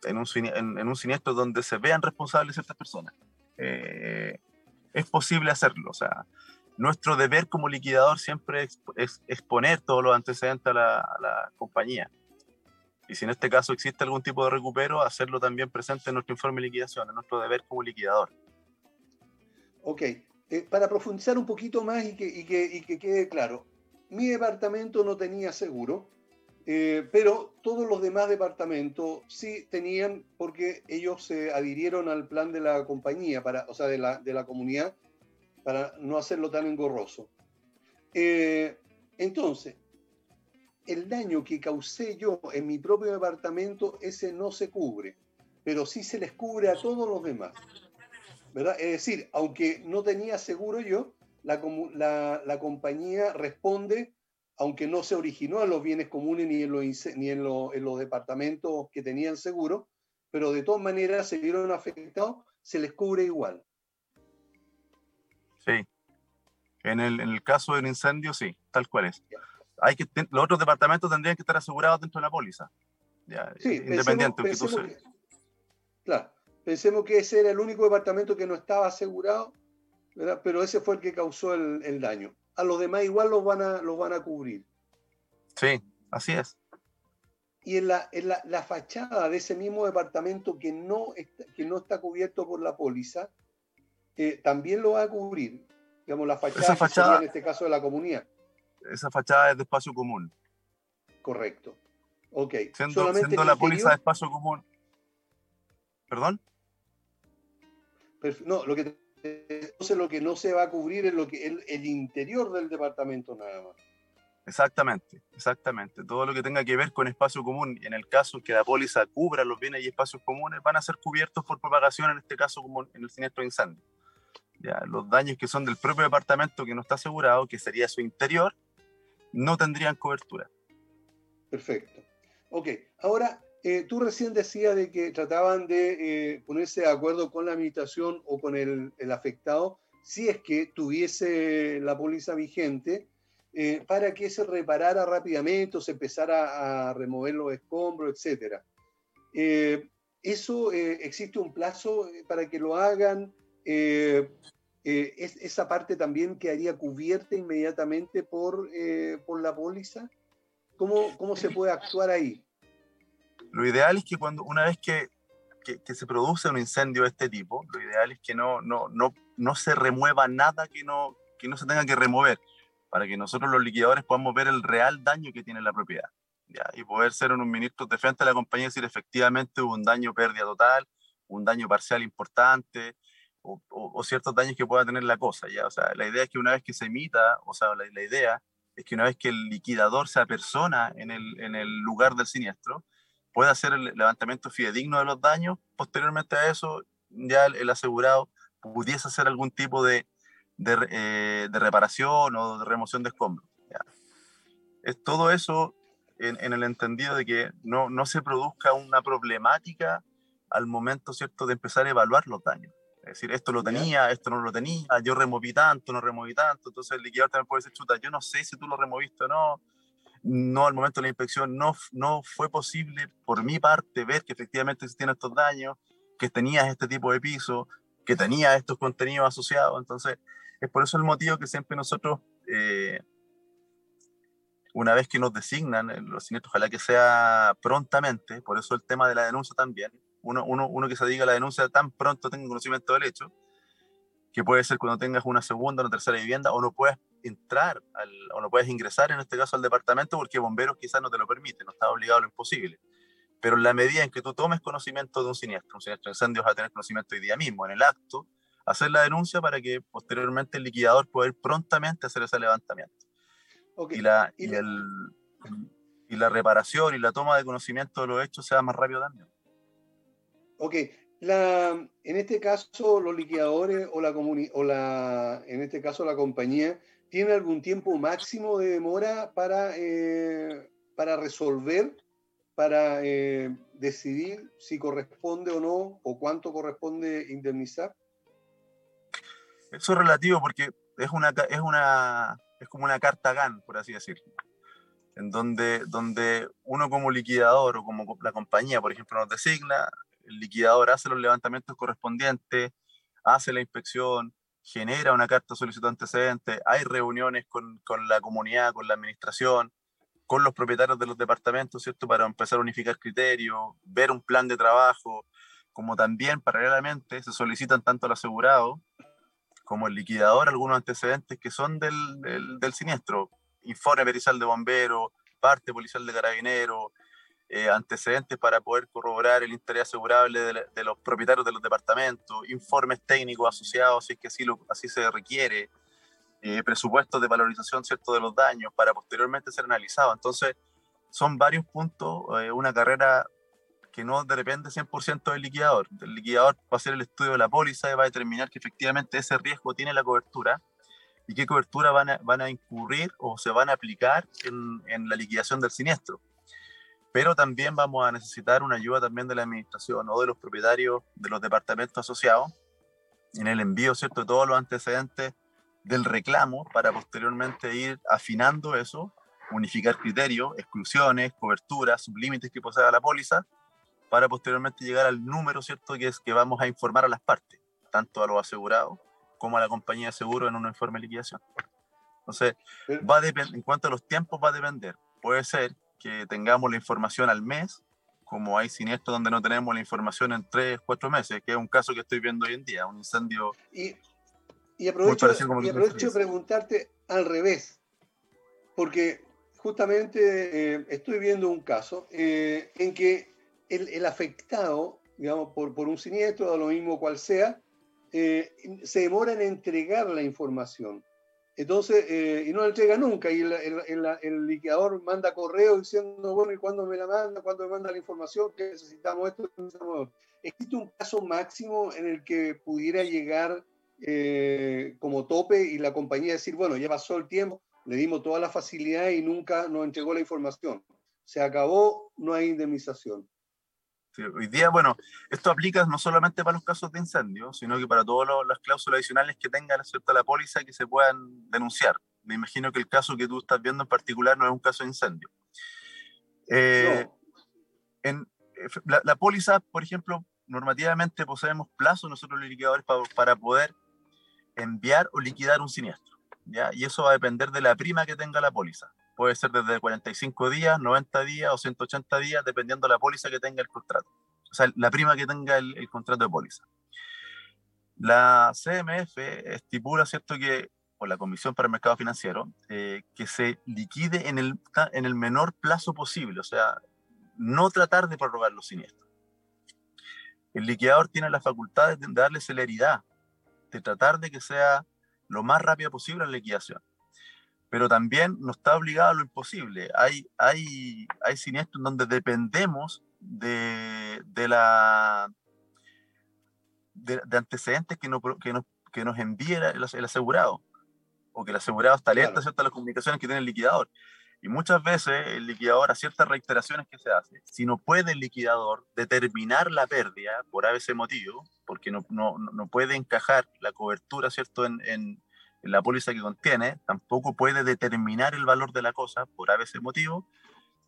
en un, en un siniestro donde se vean responsables ciertas personas. Eh, es posible hacerlo. O sea, nuestro deber como liquidador siempre es, exponer todos los antecedentes a la, a la, compañía. Y si en este caso existe algún tipo de recupero, hacerlo también presente en nuestro informe de liquidación, es nuestro deber como liquidador. Ok, eh, para profundizar un poquito más y que, que, quede claro, mi departamento no tenía seguro, eh, pero todos los demás departamentos sí tenían porque ellos se adhirieron al plan de la compañía, para, o sea, de la, de la comunidad, para no hacerlo tan engorroso. Eh, entonces, el daño que causé yo en mi propio departamento, ese no se cubre, pero sí se les cubre a todos los demás. Es decir, aunque no tenía seguro yo, la, compañía responde, aunque no se originó en los bienes comunes ni en los, ni en los departamentos que tenían seguro, pero de todas maneras se vieron afectados, se les cubre igual. Sí. En el, en el caso del incendio, sí, tal cual es. Hay que, los otros departamentos tendrían que estar asegurados dentro de la póliza. sí, independiente. claro, Pensemos que ese era el único departamento que no estaba asegurado, pero ese fue el que causó el, daño. A los demás igual los van a, los van a cubrir. Sí, así es. Y en la, en la, fachada de ese mismo departamento que no está, que no está cubierto por la póliza, eh, también lo va a cubrir. Digamos, la fachada, fachada en este caso de la comunidad. Esa fachada es de espacio común. Correcto. Ok. Siendo, siendo la póliza de espacio común. ¿Perdón? no, lo que entonces lo que no se va a cubrir es lo que el, el interior del departamento nada más. Exactamente, exactamente. Todo lo que tenga que ver con espacio común, en el caso que la póliza cubra los bienes y espacios comunes, van a ser cubiertos por propagación, en este caso como en el siniestro de incendio. Los daños que son del propio departamento que no está asegurado, que sería su interior, no tendrían cobertura. Perfecto. Ok, ahora eh, tú recién decías de que trataban de eh, ponerse de acuerdo con la administración o con el, afectado, si es que tuviese la póliza vigente, eh, para que se reparara rápidamente o se empezara a remover los escombros, etc. ¿Eso existe un plazo para que lo hagan? ¿Esa parte también quedaría cubierta inmediatamente por, por la póliza? ¿Cómo, ¿Cómo se puede actuar ahí? Lo ideal es que cuando una vez que, que, se produce un incendio de este tipo, lo ideal es que no, no, no, no se remueva nada que no, que no se tenga que remover. para que nosotros los liquidadores podamos ver el real daño que tiene la propiedad. ¿ya? Y poder ser un ministro de frente a la compañía y decir efectivamente hubo un daño pérdida total, un daño parcial importante, o, ciertos daños que pueda tener la cosa. ¿ya? O sea, la idea es que una vez que se emita, o sea, la, idea es que una vez que el liquidador sea persona en el, en el lugar del siniestro, pueda hacer el levantamiento fidedigno de los daños. Posteriormente a eso, ya el, asegurado pudiese hacer algún tipo de, de, eh, de, reparación o de remoción de escombros. ¿ya? Es todo eso en, en, el entendido de que no, no se produzca una problemática al momento, ¿cierto?, de empezar a evaluar los daños. Es decir, esto lo tenía, esto no lo tenía, yo removí tanto, no removí tanto. Entonces el liquidador también puede decir, chuta, yo no sé si tú lo removiste o no. No, al momento de la inspección no, no fue posible por mi parte ver que efectivamente existían estos daños, que tenías este tipo de piso, que tenía estos contenidos asociados. Entonces, es por eso el motivo que siempre nosotros, eh, una vez que nos designan los siniestros, ojalá que sea prontamente, por eso el tema de la denuncia también, uno, uno, uno que se diga la denuncia tan pronto tenga conocimiento del hecho, que puede ser cuando tengas una segunda o una tercera vivienda, o no puedes entrar, al, o no puedes ingresar en este caso al departamento porque bomberos quizás no te lo permiten, no está obligado a lo imposible. Pero en la medida en que tú tomes conocimiento de un siniestro, un siniestro de incendios, vas a tener conocimiento hoy día mismo, en el acto, hacer la denuncia para que posteriormente el liquidador pueda ir prontamente a hacer ese levantamiento. Y, la, y, el, y la reparación y la toma de conocimiento de los hechos sea más rápido también. Ok, la, en este caso los liquidadores o la, o la en este caso la compañía tiene algún tiempo máximo de demora para, eh, para resolver, para eh, decidir si corresponde o no o cuánto corresponde indemnizar. Eso es relativo porque es una es una es como una carta GAN, por así decirlo en donde, donde uno como liquidador o como la compañía, por ejemplo, nos designa, el liquidador hace los levantamientos correspondientes, hace la inspección, genera una carta solicitud antecedente, hay reuniones con, con, la comunidad, con la administración, con los propietarios de los departamentos, ¿cierto? Para empezar a unificar criterios, ver un plan de trabajo, como también paralelamente se solicitan tanto al asegurado como el liquidador algunos antecedentes que son del, del, del siniestro, informe pericial de bombero, parte policial de carabinero, eh, antecedentes para poder corroborar el interés asegurable de, los propietarios de los departamentos, informes técnicos asociados, si es que así, lo, así se requiere, eh, presupuestos de valorización cierto de los daños para posteriormente ser analizados. Entonces, son varios puntos, eh, una carrera que no depende 100% del liquidador. El liquidador va a hacer el estudio de la póliza y va a determinar que efectivamente ese riesgo tiene la cobertura y qué cobertura van a, van a incurrir o se van a aplicar en, en la liquidación del siniestro pero también vamos a necesitar una ayuda también de la administración o de los propietarios de los departamentos asociados en el envío, ¿cierto?, de todos los antecedentes del reclamo para posteriormente ir afinando eso, unificar criterios, exclusiones, coberturas, sublímites que posea la póliza, para posteriormente llegar al número, ¿cierto?, que es que vamos a informar a las partes, tanto a los asegurados como a la compañía de seguro en un informe de liquidación. Entonces, va a en cuanto a los tiempos va a depender. Puede ser que tengamos la información al mes, como hay siniestros donde no tenemos la información en tres, cuatro meses, que es un caso que estoy viendo hoy en día, un incendio. Y, y aprovecho, y aprovecho de preguntarte al revés, porque justamente eh, estoy viendo un caso eh, en que el, el, afectado, digamos, por, por un siniestro, o lo mismo cual sea, eh, se demora en entregar la información. Entonces, eh, y no la entrega nunca, y el, el, el, liquidador manda correo diciendo, bueno, ¿y cuándo me la manda? ¿Cuándo me manda la información? Que necesitamos esto, necesitamos ¿Existe un caso máximo en el que pudiera llegar eh, como tope y la compañía decir, bueno, ya pasó el tiempo, le dimos toda la facilidad y nunca nos entregó la información? Se acabó, no hay indemnización hoy día, bueno, esto aplica no solamente para los casos de incendio, sino que para todas las cláusulas adicionales que tenga la póliza que se puedan denunciar. Me imagino que el caso que tú estás viendo en particular no es un caso de incendio. Eh, en, la, póliza, por ejemplo, normativamente poseemos plazos nosotros los liquidadores para, para poder enviar o liquidar un siniestro. ¿ya? Y eso va a depender de la prima que tenga la póliza. Puede ser desde 45 días, 90 días o 180 días, dependiendo de la póliza que tenga el contrato. O sea, la prima que tenga el, el contrato de póliza. La CMF estipula, ¿cierto?, que o la Comisión para el Mercado Financiero, eh, que se liquide en el, en el menor plazo posible, o sea, no tratar de prorrogar los siniestros. El liquidador tiene la facultad de darle celeridad, de tratar de que sea lo más rápida posible la liquidación. Pero también no está obligado a lo imposible. Hay, hay, hay siniestros en donde dependemos de, de la, de, antecedentes que, no, que, nos, que nos envíe el, asegurado, o que el asegurado está alerta claro. a las comunicaciones que tiene el liquidador. Y muchas veces el liquidador, a ciertas reiteraciones que se hace, si no puede el liquidador determinar la pérdida por ese motivo, porque no, no, no puede encajar la cobertura, ¿cierto?, en, en, la póliza que contiene, tampoco puede determinar el valor de la cosa por ese motivo,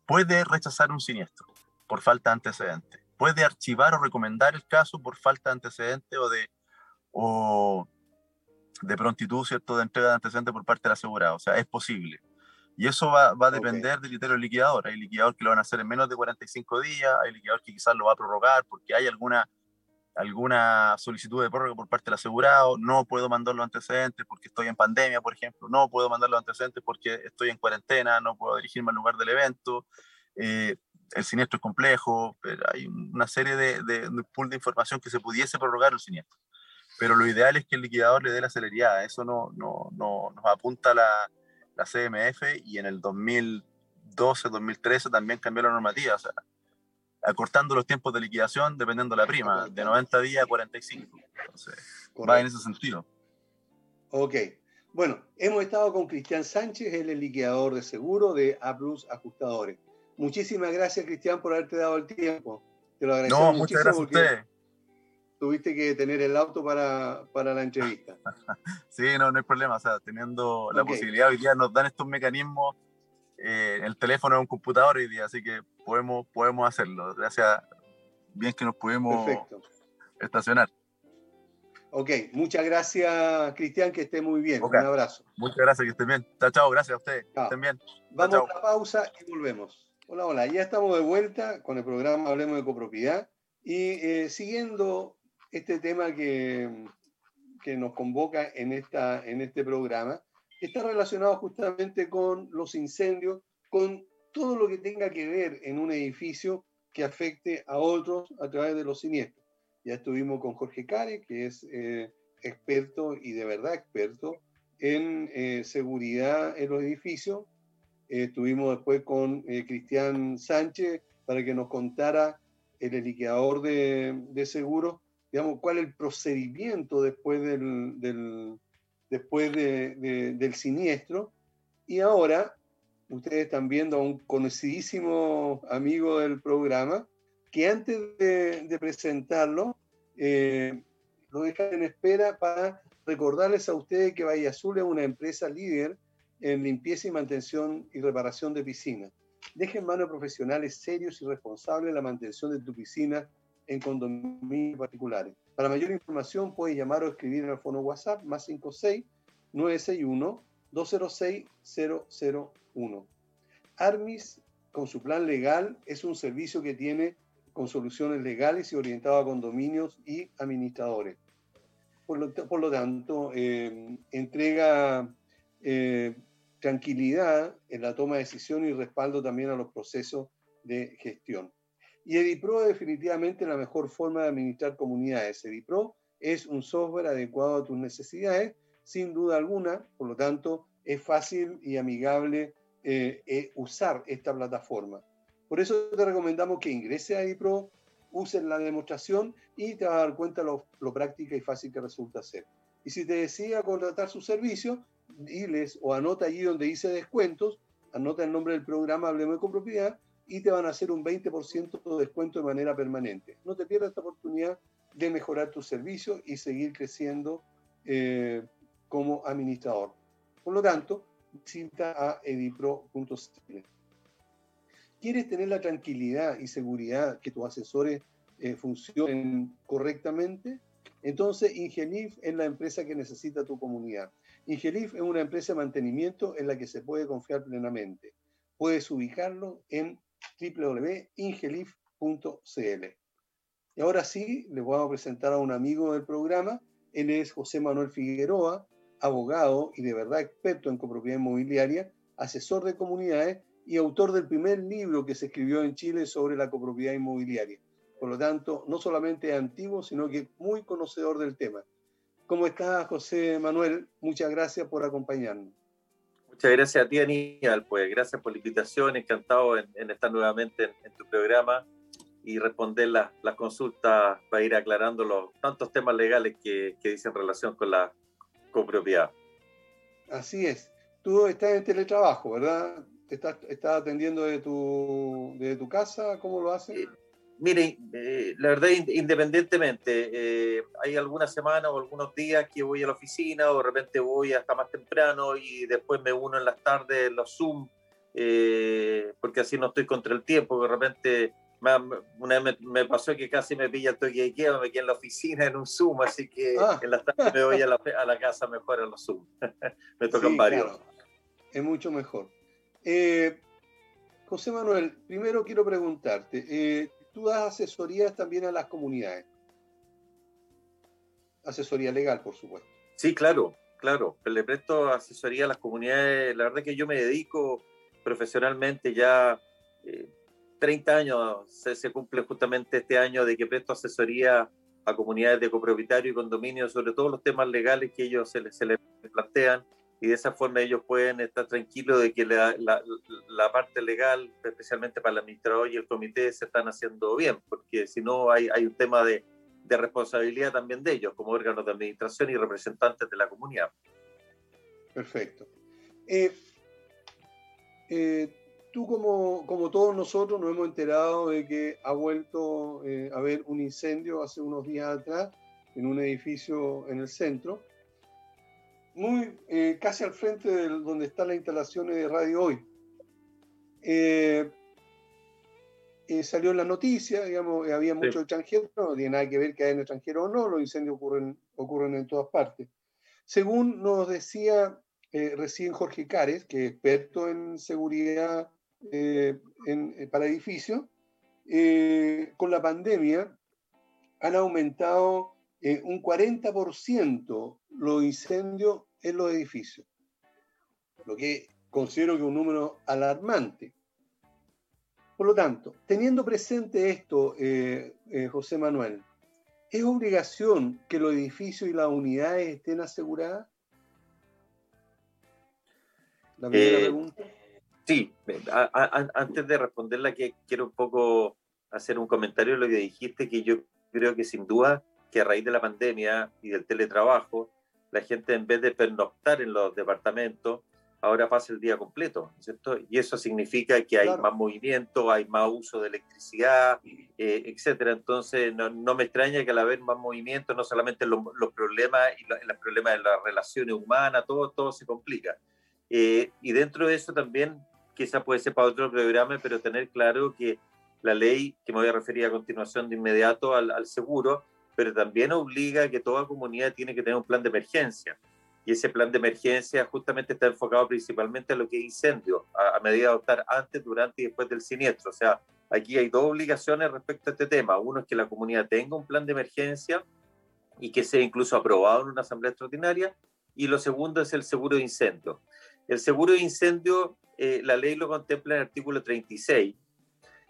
puede rechazar un siniestro por falta de antecedentes puede archivar o recomendar el caso por falta de antecedentes o de, o de prontitud, ¿cierto?, de entrega de antecedentes por parte del asegurado. O sea, es posible. Y eso va, va a depender del criterio del liquidador. Hay liquidadores que lo van a hacer en menos de 45 días, hay liquidadores que quizás lo va a prorrogar porque hay alguna, alguna solicitud de prórroga por parte del asegurado. No puedo mandar los antecedentes porque estoy en pandemia, por ejemplo. No puedo mandar los antecedentes porque estoy en cuarentena, no puedo dirigirme al lugar del evento. Eh, el siniestro es complejo, pero hay una serie de, de, pool de información que se pudiese prorrogar el siniestro. Pero lo ideal es que el liquidador le dé la celeridad. Eso no, no, no nos apunta la, la, CMF y en el 2012, 2013 también cambió la normativa, o sea, acortando los tiempos de liquidación dependiendo de la prima, de 90 días a 45. Entonces, va en ese sentido. Ok. Bueno, hemos estado con Cristian Sánchez, él es liquidador de seguro de A Plus Ajustadores. Muchísimas gracias, Cristian, por haberte dado el tiempo. Te lo agradezco no, muchas gracias a usted. Tuviste que tener el auto para, para la entrevista. sí, no, no hay problema. O sea, teniendo la posibilidad, hoy día nos dan estos mecanismos, eh, el teléfono es un computador hoy día, así que podemos, podemos hacerlo. Gracias, bien que nos pudimos estacionar. Ok, muchas gracias, Cristian, que esté muy bien. Un abrazo. Muchas gracias, que estén bien. Chao, chao, gracias a usted. Que estén bien. Vamos a la pausa y volvemos. Hola, hola, ya estamos de vuelta con el programa Hablemos de Copropiedad y eh, siguiendo este tema que, que nos convoca en, esta, en este programa, está relacionado justamente con los incendios, con todo lo que tenga que ver en un edificio que afecte a otros a través de los siniestros. Ya estuvimos con Jorge Care, que es eh, experto y de verdad experto en eh, seguridad en los edificios, estuvimos después con eh, Cristian Sánchez para que nos contara el liquidador de, de seguros, digamos, cuál es el procedimiento después del, después de, del siniestro. Y ahora, ustedes están viendo a un conocidísimo amigo del programa, que antes de, presentarlo, eh, lo dejan en espera para recordarles a ustedes que Valle Azul es una empresa líder en limpieza y mantención y reparación de piscinas. Deja en manos profesionales serios y responsables la mantención de tu piscina en condominios particulares. Para mayor información puedes llamar o escribir el fono WhatsApp más 56 961 206 001. Armis, con su plan legal, es un servicio que tiene con soluciones legales y orientado a condominios y administradores. Por lo, por lo tanto, eh, entrega eh, tranquilidad en la toma de decisión y respaldo también a los procesos de gestión. Y Edipro es definitivamente la mejor forma de administrar comunidades. Edipro es un software adecuado a tus necesidades, sin duda alguna, por lo tanto, es fácil y amigable eh, eh, usar esta plataforma. Por eso te recomendamos que ingreses a Edipro, uses la demostración y te vas a dar cuenta lo, lo práctica y fácil que resulta ser. Y si te decida contratar su servicio, diles o anota allí donde dice descuentos, anota el nombre del programa Hablemos de Copropiedad y te van a hacer un 20% de descuento de manera permanente. No te pierdas esta oportunidad de mejorar tu servicio y seguir creciendo eh, como administrador. Por lo tanto, visita a edipro.cl. ¿Quieres tener la tranquilidad y seguridad que tus asesores eh, funcionen correctamente? Entonces, Ingelif es la empresa que necesita tu comunidad. Ingelif es una empresa de mantenimiento en la que se puede confiar plenamente. Puedes ubicarlo en www.ingelif.cl. Y ahora sí, les voy a presentar a un amigo del programa. Él es José Manuel Figueroa. Abogado y de verdad experto en copropiedad inmobiliaria, asesor de comunidades y autor del primer libro que se escribió en Chile sobre la copropiedad inmobiliaria. Por lo tanto, no solamente antiguo, sino que muy conocedor del tema. ¿Cómo estás, José Manuel? Muchas gracias por acompañarnos. Muchas gracias a ti, Aníbal. Pues gracias por la invitación. Encantado en, estar nuevamente en, tu programa y responder las, consultas para ir aclarando los tantos temas legales que, que dicen relación con la copropiedad. Así es. Tú estás en teletrabajo, ¿verdad? ¿Estás, estás atendiendo de tu, de tu casa? ¿Cómo lo haces? Eh, mire, eh, la verdad, independientemente, eh, hay algunas semanas o algunos días que voy a la oficina o de repente voy hasta más temprano y después me uno en las tardes en los Zoom, porque así no estoy contra el tiempo, de repente una vez me, pasó que casi me pilla el toque de queda, me quedé en la oficina en un Zoom, así que ah. en las tardes me voy a la, a la, casa mejor en los Zoom. me tocan varios. Es mucho mejor. Eh, José Manuel, primero quiero preguntarte, eh, tú das asesorías también a las comunidades. Asesoría legal, por supuesto. Sí, claro, claro. Le presto asesoría a las comunidades. La verdad es que yo me dedico profesionalmente ya 30 eh, años, se, cumple justamente este año de que presto asesoría a comunidades de copropietario y condominio sobre todos los temas legales que ellos se les, plantean y de esa forma ellos pueden estar tranquilos de que la, parte legal, especialmente para el administrador y el comité, se están haciendo bien, porque si no hay, un tema de, de, responsabilidad también de ellos como órganos de administración y representantes de la comunidad. Perfecto. Eh, eh, tú como, como todos nosotros nos hemos enterado de que ha vuelto eh, a haber un incendio hace unos días atrás en un edificio en el centro muy eh, casi al frente de donde están las instalaciones de Radio Hoy. Eh, eh, salió en la noticia, digamos, había muchos extranjeros, no tiene nada que ver que hayan extranjeros o no, los incendios ocurren, ocurren en todas partes. Según nos decía recién Jorge Cares, que es experto en seguridad en, para edificios, con la pandemia han aumentado un 40% los incendios en los edificios, lo que considero que es un número alarmante. Por lo tanto, teniendo presente esto, eh, eh, José Manuel, ¿es obligación que los edificios y las unidades estén aseguradas? La primera eh, pregunta. Sí, antes de responderla, que quiero un poco hacer un comentario de lo que dijiste, que yo creo que sin duda que a raíz de la pandemia y del teletrabajo, la gente en vez de pernoctar en los departamentos, ahora pasa el día completo, ¿cierto? Y eso significa que hay más movimiento, hay más uso de electricidad, eh, etcétera. Entonces, no, no, me extraña que al haber más movimiento, no solamente los, los problemas y los, problemas de las relaciones humanas, todo, todo se complica. Eh, y dentro de eso también, quizá puede ser para otro programa, pero tener claro que la ley, que me voy a referir a continuación de inmediato al, al seguro, pero también obliga a que toda comunidad tiene que tener un plan de emergencia. Y ese plan de emergencia justamente está enfocado principalmente a lo que es incendio, a, medida de adoptar antes, durante y después del siniestro. O sea, aquí hay dos obligaciones respecto a este tema. Uno es que la comunidad tenga un plan de emergencia y que sea incluso aprobado en una asamblea extraordinaria. Y lo segundo es el seguro de incendio. El seguro de incendio, eh, la ley lo contempla en el artículo 36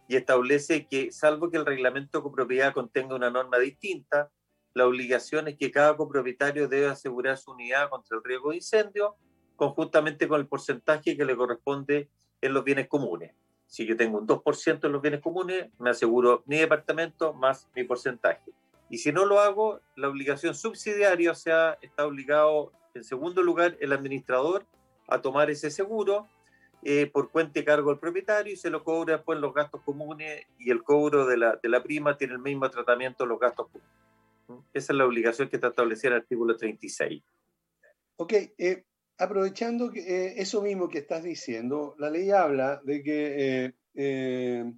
y establece que, salvo que el reglamento de copropiedad contenga una norma distinta, la obligación es que cada copropietario debe asegurar su unidad contra el riesgo de incendio conjuntamente con el porcentaje que le corresponde en los bienes comunes. Si yo tengo un 2% en los bienes comunes, me aseguro mi departamento más mi porcentaje. Y si no lo hago, la obligación subsidiaria, o sea, está obligado, en segundo lugar, el administrador a tomar ese seguro eh, por cuenta y cargo al propietario y se lo cobra después los gastos comunes y el cobro de la, de la prima tiene el mismo tratamiento de los gastos comunes. ¿Mm? Esa es la obligación que está establecida el artículo 36. Ok, eh, aprovechando eh, eso mismo que estás diciendo, la ley habla de que en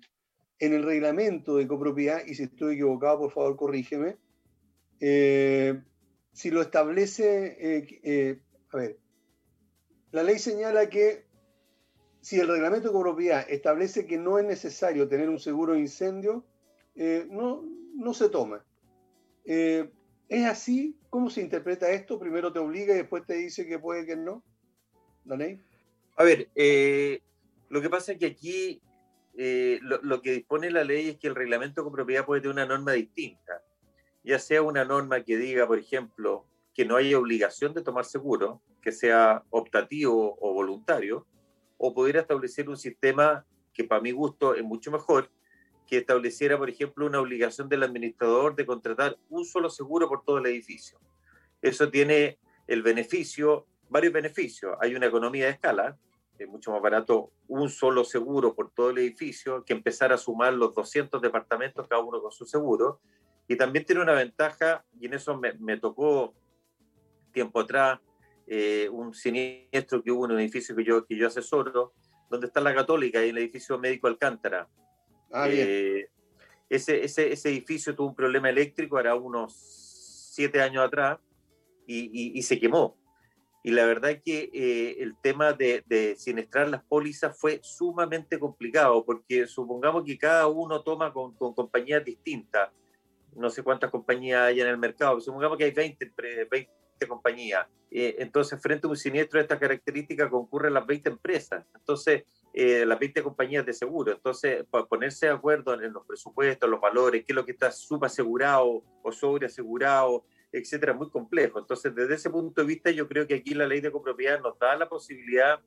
el reglamento de copropiedad, y si estoy equivocado, por favor, corrígeme, si lo establece, a ver, la ley señala que si el reglamento de copropiedad establece que no es necesario tener un seguro de incendio, eh, no, no se toma. Eh, ¿Es así? ¿Cómo se interpreta esto? Primero te obliga y después te dice que puede que no. ¿Daney? A ver, eh, lo que pasa es que aquí eh, lo, que dispone la ley es que el reglamento con propiedad puede tener una norma distinta, ya sea una norma que diga, por ejemplo, que no haya obligación de tomar seguro, que sea optativo o voluntario, o pudiera establecer un sistema que para mi gusto es mucho mejor, que estableciera, por ejemplo, una obligación del administrador de contratar un solo seguro por todo el edificio. Eso tiene el beneficio, varios beneficios. Hay una economía de escala, es mucho más barato un solo seguro por todo el edificio que empezar a sumar los 200 departamentos, cada uno con su seguro. Y también tiene una ventaja, y en eso me, tocó tiempo atrás, eh, un siniestro que hubo en un edificio que yo, que yo asesoro, donde está la Católica y el edificio médico Alcántara. Ah, eh, ese, ese, ese, edificio tuvo un problema eléctrico, era unos siete años atrás, y, y se quemó. Y la verdad es que eh, el tema de, de sinestrar las pólizas fue sumamente complicado, porque supongamos que cada uno toma con, con compañías distintas, no sé cuántas compañías hay en el mercado, supongamos que hay 20, 20 compañías. Eh, entonces, frente a un siniestro de esta característica, concurren las 20 empresas. Entonces, eh, las 20 compañías de seguro. Entonces, ponerse de acuerdo en los presupuestos, los valores, qué es lo que está subasegurado o sobreasegurado, etcétera, muy complejo. Entonces, desde ese punto de vista, yo creo que aquí la ley de copropiedad nos da la posibilidad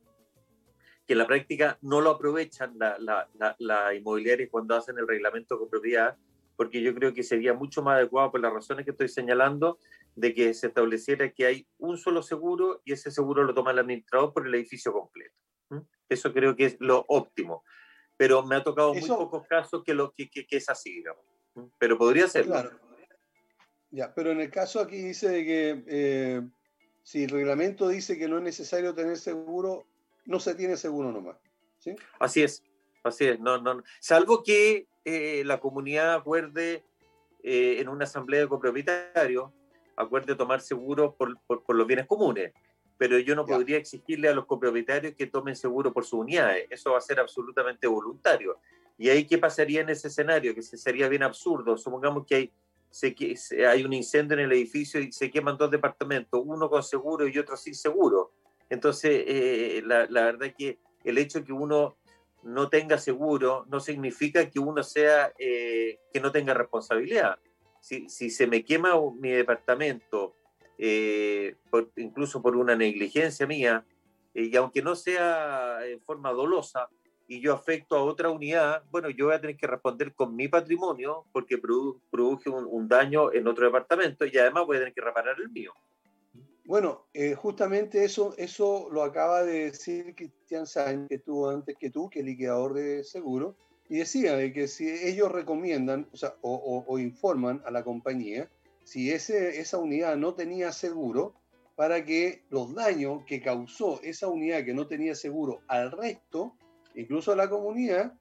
que en la práctica no lo aprovechan la, la, la, inmobiliaria cuando hacen el reglamento de copropiedad, porque yo creo que sería mucho más adecuado por las razones que estoy señalando, de que se estableciera que hay un solo seguro y ese seguro lo toma el administrador por el edificio completo. Eso creo que es lo óptimo. Pero me ha tocado muy pocos casos que, lo, que, que, es así, digamos. Pero podría ser. Claro. Ya, pero en el caso aquí dice de que eh, si el reglamento dice que no es necesario tener seguro, no se tiene seguro nomás. ¿sí? Así es, así es. No, no, Salvo que eh, la comunidad acuerde eh, en una asamblea de copropietarios, acuerde tomar seguro por, por, los bienes comunes. Pero yo no podría exigirle a los copropietarios que tomen seguro por sus unidades. Eso va a ser absolutamente voluntario. ¿Y ahí qué pasaría en ese escenario? Que sería bien absurdo. Supongamos que hay se, hay un incendio en el edificio y se queman dos departamentos, uno con seguro y otro sin seguro. Entonces, eh, la, la, verdad es que el hecho de que uno no tenga seguro no significa que uno sea, eh, que no tenga responsabilidad. Si, si, se me quema mi departamento, eh, incluso por una negligencia mía, y aunque no sea en forma dolosa, y yo afecto a otra unidad, bueno, yo voy a tener que responder con mi patrimonio porque produje un, daño en otro departamento y además voy a tener que reparar el mío. Bueno, eh, justamente eso, eso lo acaba de decir Cristian Sainz, que estuvo antes que tú, que es liquidador de seguro, y decía que si ellos recomiendan o, informan a la compañía si ese, esa unidad no tenía seguro, para que los daños que causó esa unidad que no tenía seguro al resto incluso la comunidad,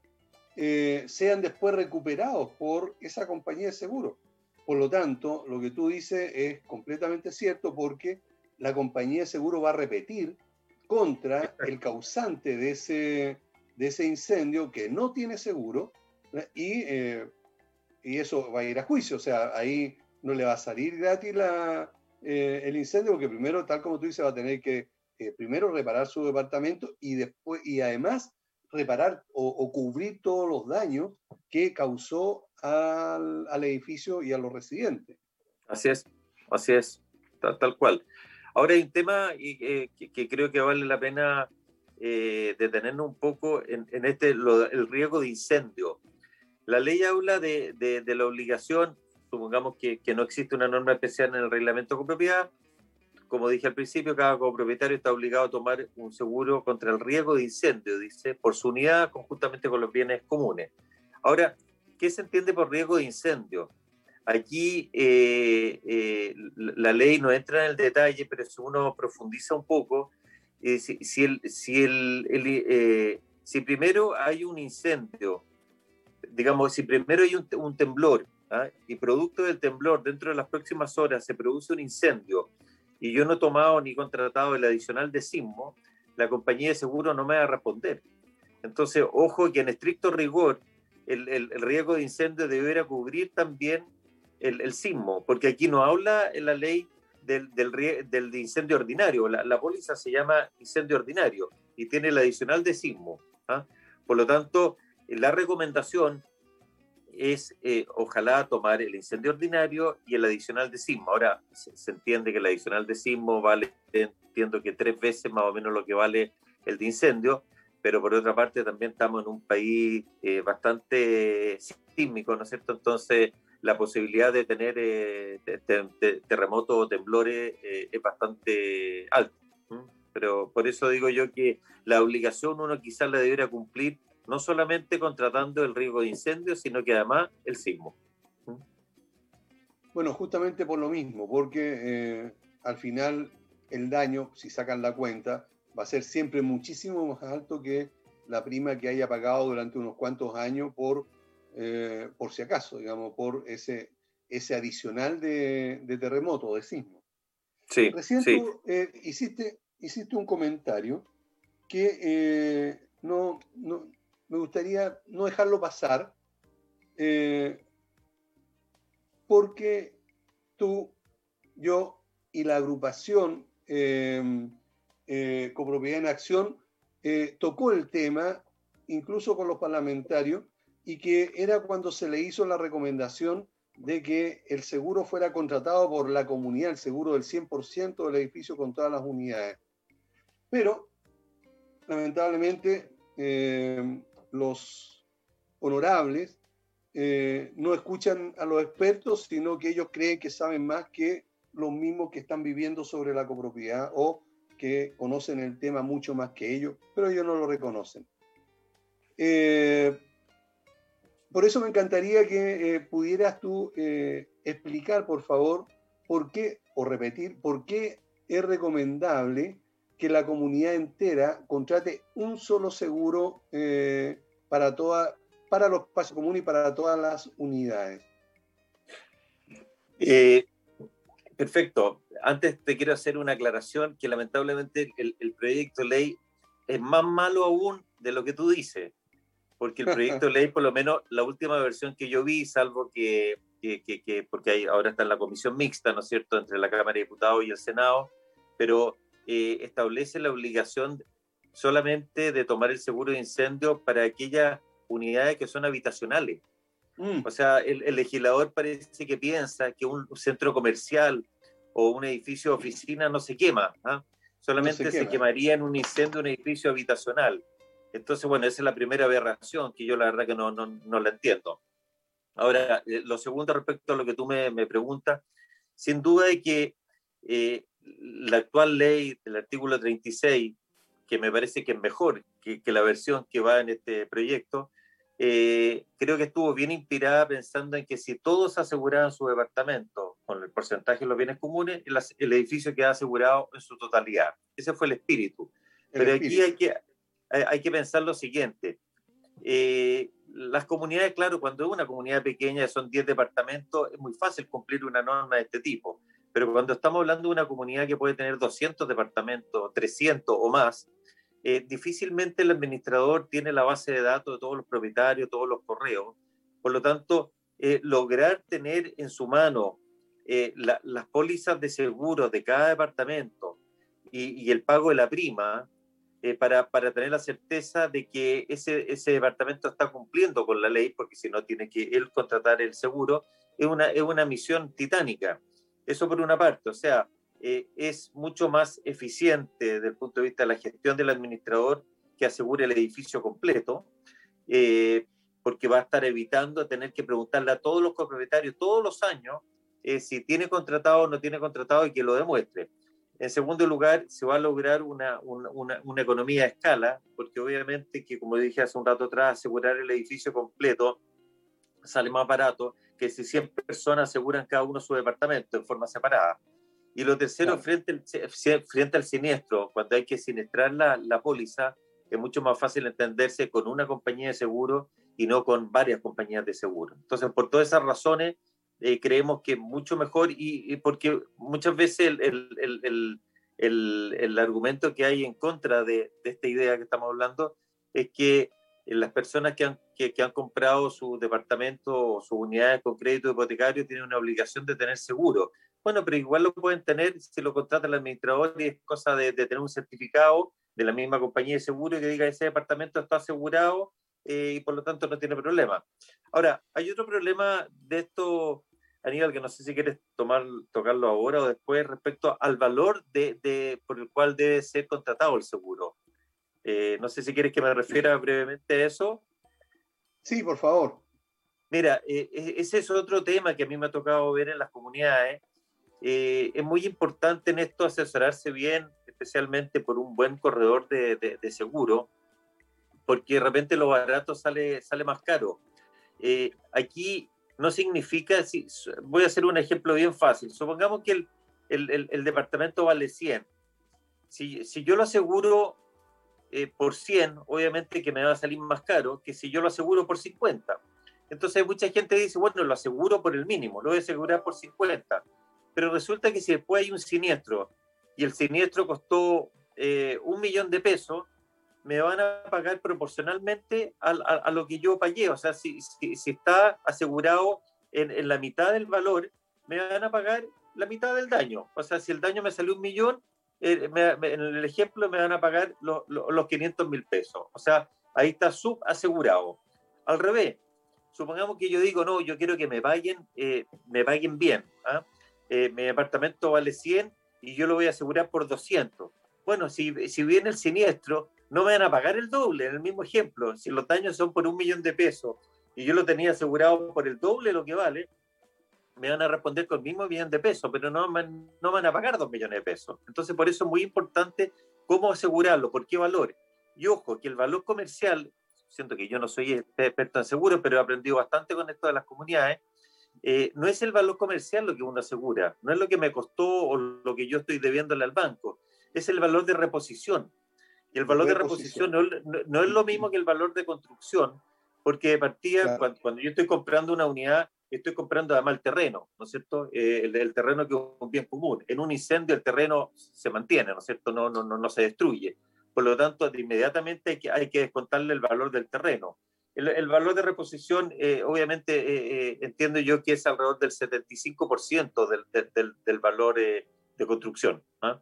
eh, sean después recuperados por esa compañía de seguro. Por lo tanto, lo que tú dices es completamente cierto porque la compañía de seguro va a repetir contra el causante de ese, de ese incendio que no tiene seguro y, eh, y, eso va a ir a juicio. O sea, ahí no le va a salir gratis eh, el incendio porque primero, tal como tú dices, va a tener que primero reparar su departamento y después y además reparar o, cubrir todos los daños que causó al, al, edificio y a los residentes. Así es, así es, tal, cual. Ahora hay un tema eh, que, creo que vale la pena eh, detenernos un poco en, en este, el riesgo de incendio. La ley habla de, de, de la obligación, supongamos que, que, no existe una norma especial en el reglamento de propiedad, como dije al principio, cada copropietario está obligado a tomar un seguro contra el riesgo de incendio, dice, por su unidad conjuntamente con los bienes comunes. Ahora, ¿qué se entiende por riesgo de incendio? Aquí eh, eh, la ley no entra en el detalle, pero si uno profundiza un poco, eh, si, si, el, el, primero hay un incendio, digamos, si primero hay un, temblor ¿ah? y producto del temblor dentro de las próximas horas se produce un incendio, y yo no he tomado ni contratado el adicional de sismo, la compañía de seguro no me va a responder. Entonces, ojo que en estricto rigor, el, el, riesgo de incendio debería cubrir también el, sismo, porque aquí no habla en la ley del, incendio ordinario, la, póliza se llama incendio ordinario y tiene el adicional de sismo. ¿ah? Por lo tanto, la recomendación es eh, ojalá tomar el incendio ordinario y el adicional de sismo. Ahora se, entiende que el adicional de sismo vale, entiendo que tres veces más o menos lo que vale el de incendio, pero por otra parte también estamos en un país eh, bastante sísmico, ¿no es cierto? Entonces la posibilidad de tener eh, terremotos o temblores es bastante alta. Pero por eso digo yo que la obligación uno quizás la debiera cumplir no solamente contratando el riesgo de incendio, sino que además el sismo. Bueno, justamente por lo mismo, porque eh, al final el daño, si sacan la cuenta, va a ser siempre muchísimo más alto que la prima que haya pagado durante unos cuantos años por, eh, por si acaso, digamos, por ese, ese adicional de, terremoto, de sismo. Sí, Recién tú eh, hiciste, hiciste un comentario que no, no, me gustaría no dejarlo pasar, eh, porque tú, yo y la agrupación eh, eh, Copropiedad en Acción tocó el tema, incluso con los parlamentarios, y que era cuando se le hizo la recomendación de que el seguro fuera contratado por la comunidad, el seguro del 100% del edificio con todas las unidades. Pero, lamentablemente, los honorables eh, no escuchan a los expertos, sino que ellos creen que saben más que los mismos que están viviendo sobre la copropiedad o que conocen el tema mucho más que ellos, pero ellos no lo reconocen. Eh, por eso me encantaría que eh, pudieras tú explicar, por favor, por qué, o repetir, por qué es recomendable que la comunidad entera contrate un solo seguro eh, para, toda, para los espacios comunes y para todas las unidades. Eh, perfecto. Antes te quiero hacer una aclaración que lamentablemente el, proyecto de ley es más malo aún de lo que tú dices, porque el proyecto de ley, por lo menos la última versión que yo vi, salvo que, que, que porque hay, ahora está en la comisión mixta, ¿no es cierto?, entre la Cámara de Diputados y el Senado, pero eh, establece la obligación solamente de tomar el seguro de incendio para aquellas unidades que son habitacionales. Mm. O sea, el, legislador parece que piensa que un centro comercial o un edificio de oficina no se quema, ¿ah? solamente se, quemaría en un incendio un edificio habitacional. Entonces, bueno, esa es la primera aberración que yo la verdad que no, no, no la entiendo. Ahora, eh, lo segundo respecto a lo que tú me, me preguntas, sin duda de que eh, la actual ley del artículo 36, que me parece que es mejor que, la versión que va en este proyecto, eh, creo que estuvo bien inspirada pensando en que si todos aseguraban su departamento con el porcentaje de los bienes comunes, el, edificio queda asegurado en su totalidad. Ese fue el espíritu. Pero aquí hay que, hay, que pensar lo siguiente. Eh, las comunidades, claro, cuando es una comunidad pequeña, son 10 departamentos, es muy fácil cumplir una norma de este tipo. Pero cuando estamos hablando de una comunidad que puede tener 200 departamentos, 300 o más, eh, difícilmente el administrador tiene la base de datos de todos los propietarios, todos los correos. Por lo tanto, eh, lograr tener en su mano eh, las pólizas de seguro de cada departamento y el pago de la prima para, para, tener la certeza de que ese, departamento está cumpliendo con la ley, porque si no tiene que él contratar el seguro, es una, es una misión titánica. Eso por una parte, o sea, eh, es mucho más eficiente desde el punto de vista de la gestión del administrador que asegure el edificio completo, eh, porque va a estar evitando tener que preguntarle a todos los copropietarios todos los años eh, si tiene contratado o no tiene contratado y que lo demuestre. En segundo lugar, se va a lograr una, una, una, economía a escala, porque obviamente que, como dije hace un rato atrás, asegurar el edificio completo sale más barato que si 100 personas aseguran cada uno su departamento en forma separada. Y lo tercero, frente, al, frente al siniestro, cuando hay que siniestrar la, la póliza, es mucho más fácil entenderse con una compañía de seguro y no con varias compañías de seguro. Entonces, por todas esas razones, eh, creemos que es mucho mejor y, porque muchas veces el, el, el, el, argumento que hay en contra de, de, esta idea que estamos hablando es que las personas que han, que, han comprado su departamento o sus unidades con crédito hipotecario tienen una obligación de tener seguro. Bueno, pero igual lo pueden tener si lo contrata el administrador y es cosa de, de tener un certificado de la misma compañía de seguro que diga ese departamento está asegurado eh, y por lo tanto no tiene problema. Ahora, hay otro problema de esto, Aníbal, que no sé si quieres tomar, tocarlo ahora o después respecto al valor de, de por el cual debe ser contratado el seguro. Eh, no sé si quieres que me refiera brevemente a eso. Sí, por favor. Mira, eh, ese es otro tema que a mí me ha tocado ver en las comunidades. Eh, es muy importante en esto asesorarse bien, especialmente por un buen corredor de, de, seguro, porque de repente lo barato sale, sale más caro. aquí no significa, si, voy a hacer un ejemplo bien fácil. Supongamos que el, el, departamento vale 100. Si, si yo lo aseguro eh, por 100, obviamente que me va a salir más caro que si yo lo aseguro por 50. Entonces mucha gente dice, bueno, lo aseguro por el mínimo, lo voy a asegurar por 50. Pero resulta que si después hay un siniestro y el siniestro costó eh, un millón de pesos, me van a pagar proporcionalmente a, lo que yo pagué. O sea, si, si, está asegurado en, en, la mitad del valor, me van a pagar la mitad del daño. O sea, si el daño me salió un millón, eh, en el ejemplo me van a pagar los, los 500 mil pesos. O sea, ahí está subasegurado. Al revés, supongamos que yo digo, no, yo quiero que me paguen, eh, me paguen bien. ¿ah? Eh, mi apartamento vale 100 y yo lo voy a asegurar por 200. Bueno, si, si viene el siniestro, no me van a pagar el doble, en el mismo ejemplo. Si los daños son por un millón de pesos y yo lo tenía asegurado por el doble lo que vale, me van a responder con el mismo millón de pesos, pero no, no van a pagar dos millones de pesos. Entonces, por eso es muy importante cómo asegurarlo, por qué valores. Y ojo, que el valor comercial, siento que yo no soy experto en seguros, pero he aprendido bastante con esto de las comunidades, eh, no es el valor comercial lo que uno asegura, no es lo que me costó o lo que yo estoy debiéndole al banco, es el valor de reposición. Y el valor de reposición no, no, es lo mismo que el valor de construcción, porque de partida, cuando, yo estoy comprando una unidad, estoy comprando además el terreno, ¿no es cierto? Eh, el, terreno que es un bien común. En un incendio el terreno se mantiene, ¿no es cierto? No, no, no, no se destruye. Por lo tanto, inmediatamente hay que, hay que descontarle el valor del terreno. El, el valor de reposición, eh, obviamente, eh, entiendo yo que es alrededor del 75% del, del, del, valor de construcción. ¿ah?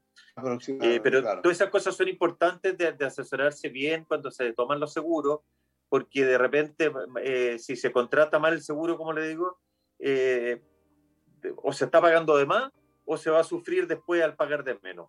pero todas esas cosas son importantes de, de, asesorarse bien cuando se toman los seguros porque de repente, eh, si se contrata mal el seguro, como le digo, eh, o se está pagando de más o se va a sufrir después al pagar de menos.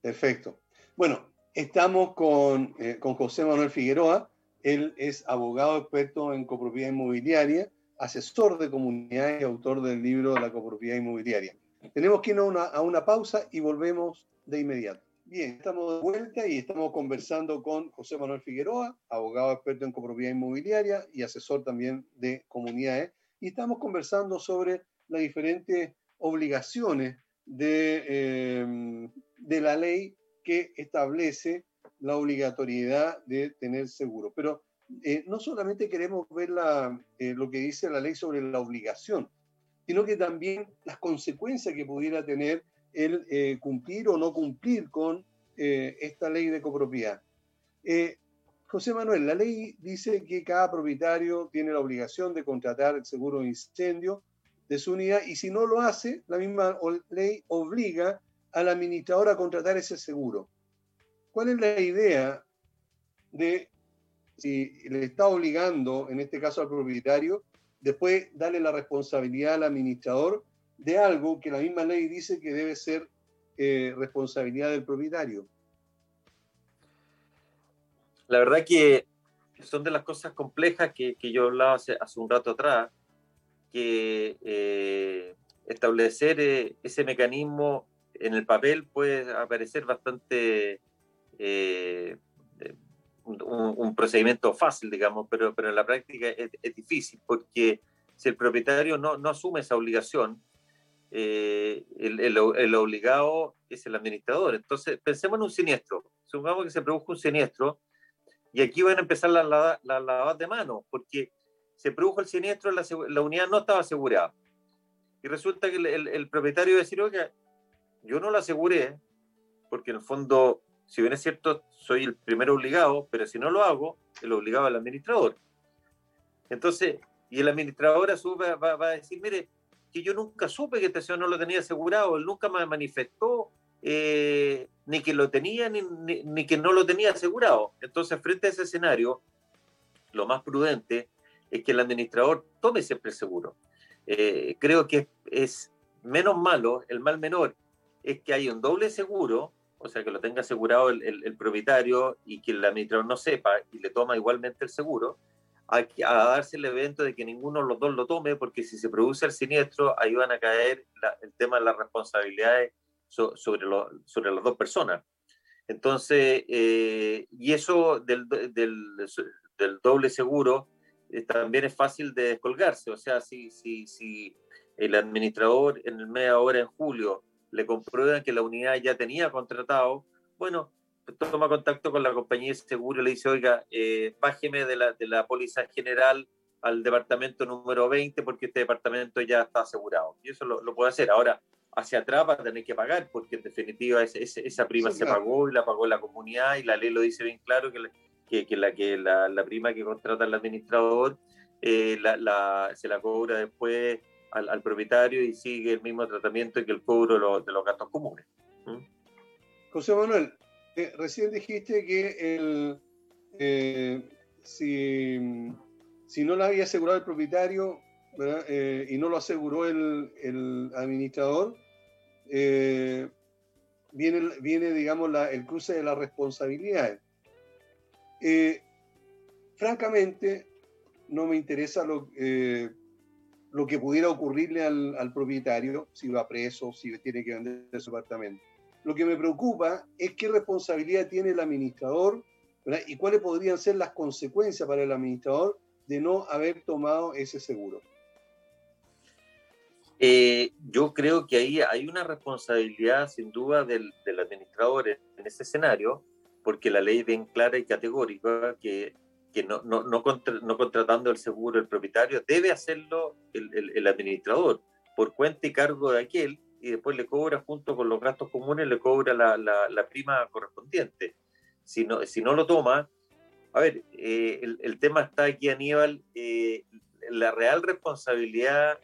Perfecto. Bueno, estamos con, eh, con José Manuel Figueroa. Él es abogado experto en copropiedad inmobiliaria, asesor de comunidades y autor del libro La copropiedad inmobiliaria. Tenemos que ir a una, a una pausa y volvemos de inmediato. Bien, estamos de vuelta y estamos conversando con José Manuel Figueroa, abogado experto en copropiedad inmobiliaria y asesor también de comunidades. Y estamos conversando sobre las diferentes obligaciones de, eh, de la ley que establece la obligatoriedad de tener seguro. Pero eh, no solamente queremos ver la, eh, lo que dice la ley sobre la obligación, sino que también las consecuencias que pudiera tener el eh, cumplir o no cumplir con eh, esta ley de copropiedad. Eh, José Manuel, la ley dice que cada propietario tiene la obligación de contratar el seguro de incendio de su unidad y si no lo hace, la misma ley obliga al administrador a contratar ese seguro. ¿Cuál es la idea de si le está obligando, en este caso al propietario, después darle la responsabilidad al administrador de algo que la misma ley dice que debe ser eh, responsabilidad del propietario. La verdad que son de las cosas complejas que, yo hablaba hace, hace, un rato atrás, que eh, establecer eh, ese mecanismo en el papel puede aparecer bastante un, un, procedimiento fácil, digamos, pero, pero en la práctica es, es difícil porque si el propietario no, no asume esa obligación, eh, el, el, obligado es el administrador. Entonces, pensemos en un siniestro. Supongamos que se produjo un siniestro y aquí van a empezar las la, la, de manos, porque se produjo el siniestro, la, la, unidad no estaba asegurada. Y resulta que el, el propietario decir, oye, yo no la aseguré, porque en el fondo, si bien es cierto, soy el primero obligado, pero si no lo hago, el obligado al administrador. Entonces, y el administrador a su vez va, a decir, mire, que yo nunca supe que este señor no lo tenía asegurado, él nunca me manifestó eh, ni que lo tenía ni, ni, que no lo tenía asegurado. Entonces, frente a ese escenario, lo más prudente es que el administrador tome siempre el seguro. Eh, creo que es menos malo, el mal menor, es que hay un doble seguro, o sea, que lo tenga asegurado el, propietario y que el administrador no sepa y le toma igualmente el seguro, a, a, darse el evento de que ninguno de los dos lo tome, porque si se produce el siniestro, ahí van a caer el tema de las responsabilidades sobre, sobre las dos personas. Entonces, eh, y eso del, del, doble seguro eh, también es fácil de descolgarse. O sea, si, si, si el administrador en el mes ahora en julio le comprueban que la unidad ya tenía contratado, bueno, toma contacto con la compañía de seguro y le dice, oiga, eh, bájeme de la, de la póliza general al departamento número 20 porque este departamento ya está asegurado. Y eso lo, lo puede hacer. Ahora, hacia atrás va a tener que pagar porque en definitiva esa prima se pagó y la pagó la comunidad y la ley lo dice bien claro que, que, que la, que la, la, prima que contrata el administrador eh, la, se la cobra después al, propietario y sigue el mismo tratamiento que el cobro de los, gastos comunes. ¿Mm? José Manuel, eh, recién dijiste que el, eh, si, si, no lo había asegurado el propietario eh, y no lo aseguró el, administrador, viene, viene, digamos, el cruce de las responsabilidades. francamente, no me interesa lo, lo que pudiera ocurrirle al, propietario si va preso, si tiene que vender su apartamento. Lo que me preocupa es qué responsabilidad tiene el administrador y cuáles podrían ser las consecuencias para el administrador de no haber tomado ese seguro. Eh, yo creo que ahí hay una responsabilidad sin duda del, del administrador en, ese escenario, porque la ley es bien clara y categórica que que no, no, no, no, contratando el seguro el propietario, debe hacerlo el, el, administrador por cuenta y cargo de aquel y después le cobra junto con los gastos comunes, le cobra la, la, prima correspondiente. Si no, si no lo toma, a ver, eh, el, el, tema está aquí, Aníbal, eh, la real responsabilidad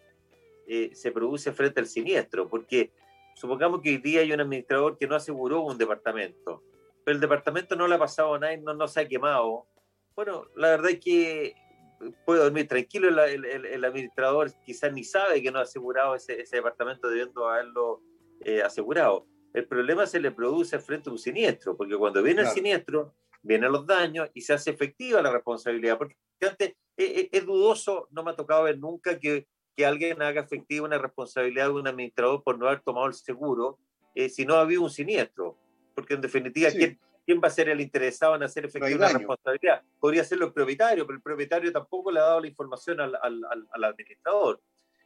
eh, se produce frente al siniestro, porque supongamos que hoy día hay un administrador que no aseguró un departamento, pero el departamento no le ha pasado a nadie, no, no se ha quemado, bueno, la verdad es que puedo dormir tranquilo. El, el, administrador quizás ni sabe que no ha asegurado ese, ese departamento debiendo haberlo eh, asegurado. El problema se le produce frente a un siniestro, porque cuando viene el siniestro, vienen los daños y se hace efectiva la responsabilidad. Porque antes es, dudoso, no me ha tocado ver nunca que, que, alguien haga efectiva una responsabilidad de un administrador por no haber tomado el seguro eh, si no ha habido un siniestro. Porque en definitiva, ¿quién, ¿quién va a ser el interesado en hacer efectiva la responsabilidad? Podría ser el propietario, pero el propietario tampoco le ha dado la información al, al, al, administrador.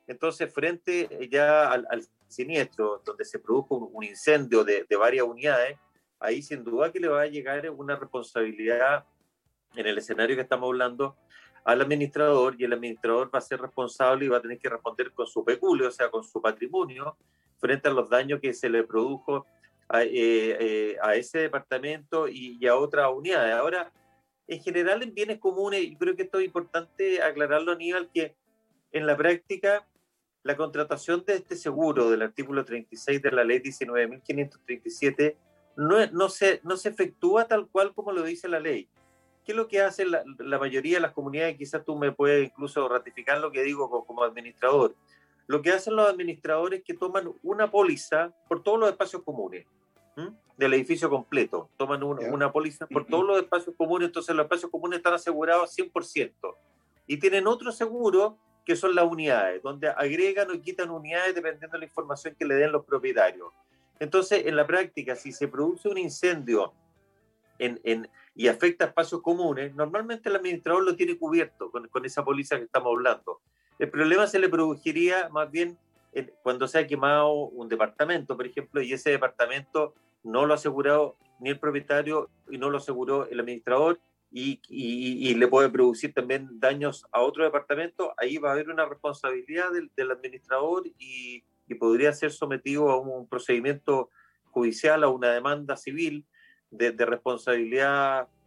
Entonces, frente ya al, siniestro, donde se produjo un, incendio de, de, varias unidades, ahí sin duda que le va a llegar una responsabilidad en el escenario que estamos hablando al administrador y el administrador va a ser responsable y va a tener que responder con su peculio, o sea, con su patrimonio, frente a los daños que se le produjo eh, eh, a, ese departamento y, a otras unidades. Ahora, en general en bienes comunes, yo creo que esto es importante aclararlo, Aníbal, que en la práctica la contratación de este seguro del artículo 36 de la ley 19.537 no, no, se, no se efectúa tal cual como lo dice la ley. ¿Qué es lo que hace la, la mayoría de las comunidades? Quizás tú me puedes incluso ratificar lo que digo como, como administrador. Lo que hacen los administradores es que toman una póliza por todos los espacios comunes del edificio completo. Toman una póliza por todos los espacios comunes, entonces los espacios comunes están asegurados 100%. Y tienen otro seguro que son las unidades, donde agregan o quitan unidades dependiendo de la información que le den los propietarios. Entonces, en la práctica, si se produce un incendio en, en, y afecta espacios comunes, normalmente el administrador lo tiene cubierto con, con esa póliza que estamos hablando. El problema se le produciría más bien cuando se ha quemado un departamento, por ejemplo, y ese departamento no lo ha asegurado ni el propietario y no lo aseguró el administrador y, le puede producir también daños a otro departamento, ahí va a haber una responsabilidad del, administrador y, podría ser sometido a un procedimiento judicial, a una demanda civil, de, responsabilidad, eh,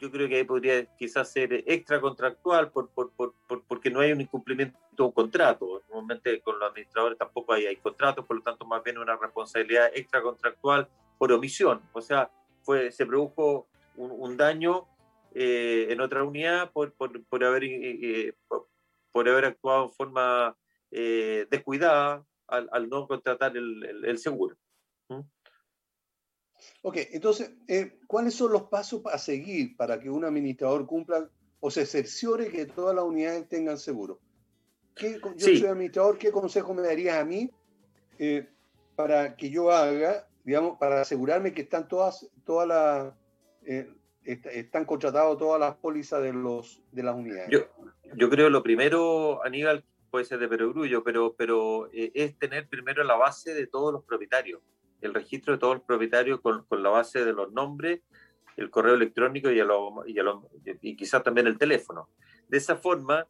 yo creo que ahí podría quizás ser extracontractual por, por, por, porque no hay un incumplimiento de un contrato. Normalmente con los administradores tampoco hay, hay contratos, por lo tanto más bien una responsabilidad extracontractual por omisión. O sea, fue, se produjo un, daño eh, en otra unidad por, por, por haber, eh, por, haber actuado en forma descuidada al, no contratar el, el, seguro. ¿Mm? Ok, entonces, eh, ¿cuáles son los pasos a seguir para que un administrador cumpla o se cerciore que todas las unidades tengan seguro? ¿Qué, yo soy administrador, ¿qué consejo me darías a mí eh, para que yo haga, digamos, para asegurarme que están todas, todas las, eh, están contratadas todas las pólizas de, los, de las unidades? Yo, yo creo lo primero, Aníbal, puede ser de perogrullo, pero, pero es tener primero la base de todos los propietarios el registro de todos los propietarios con, con la base de los nombres, el correo electrónico y, y, quizás también el teléfono. De esa forma,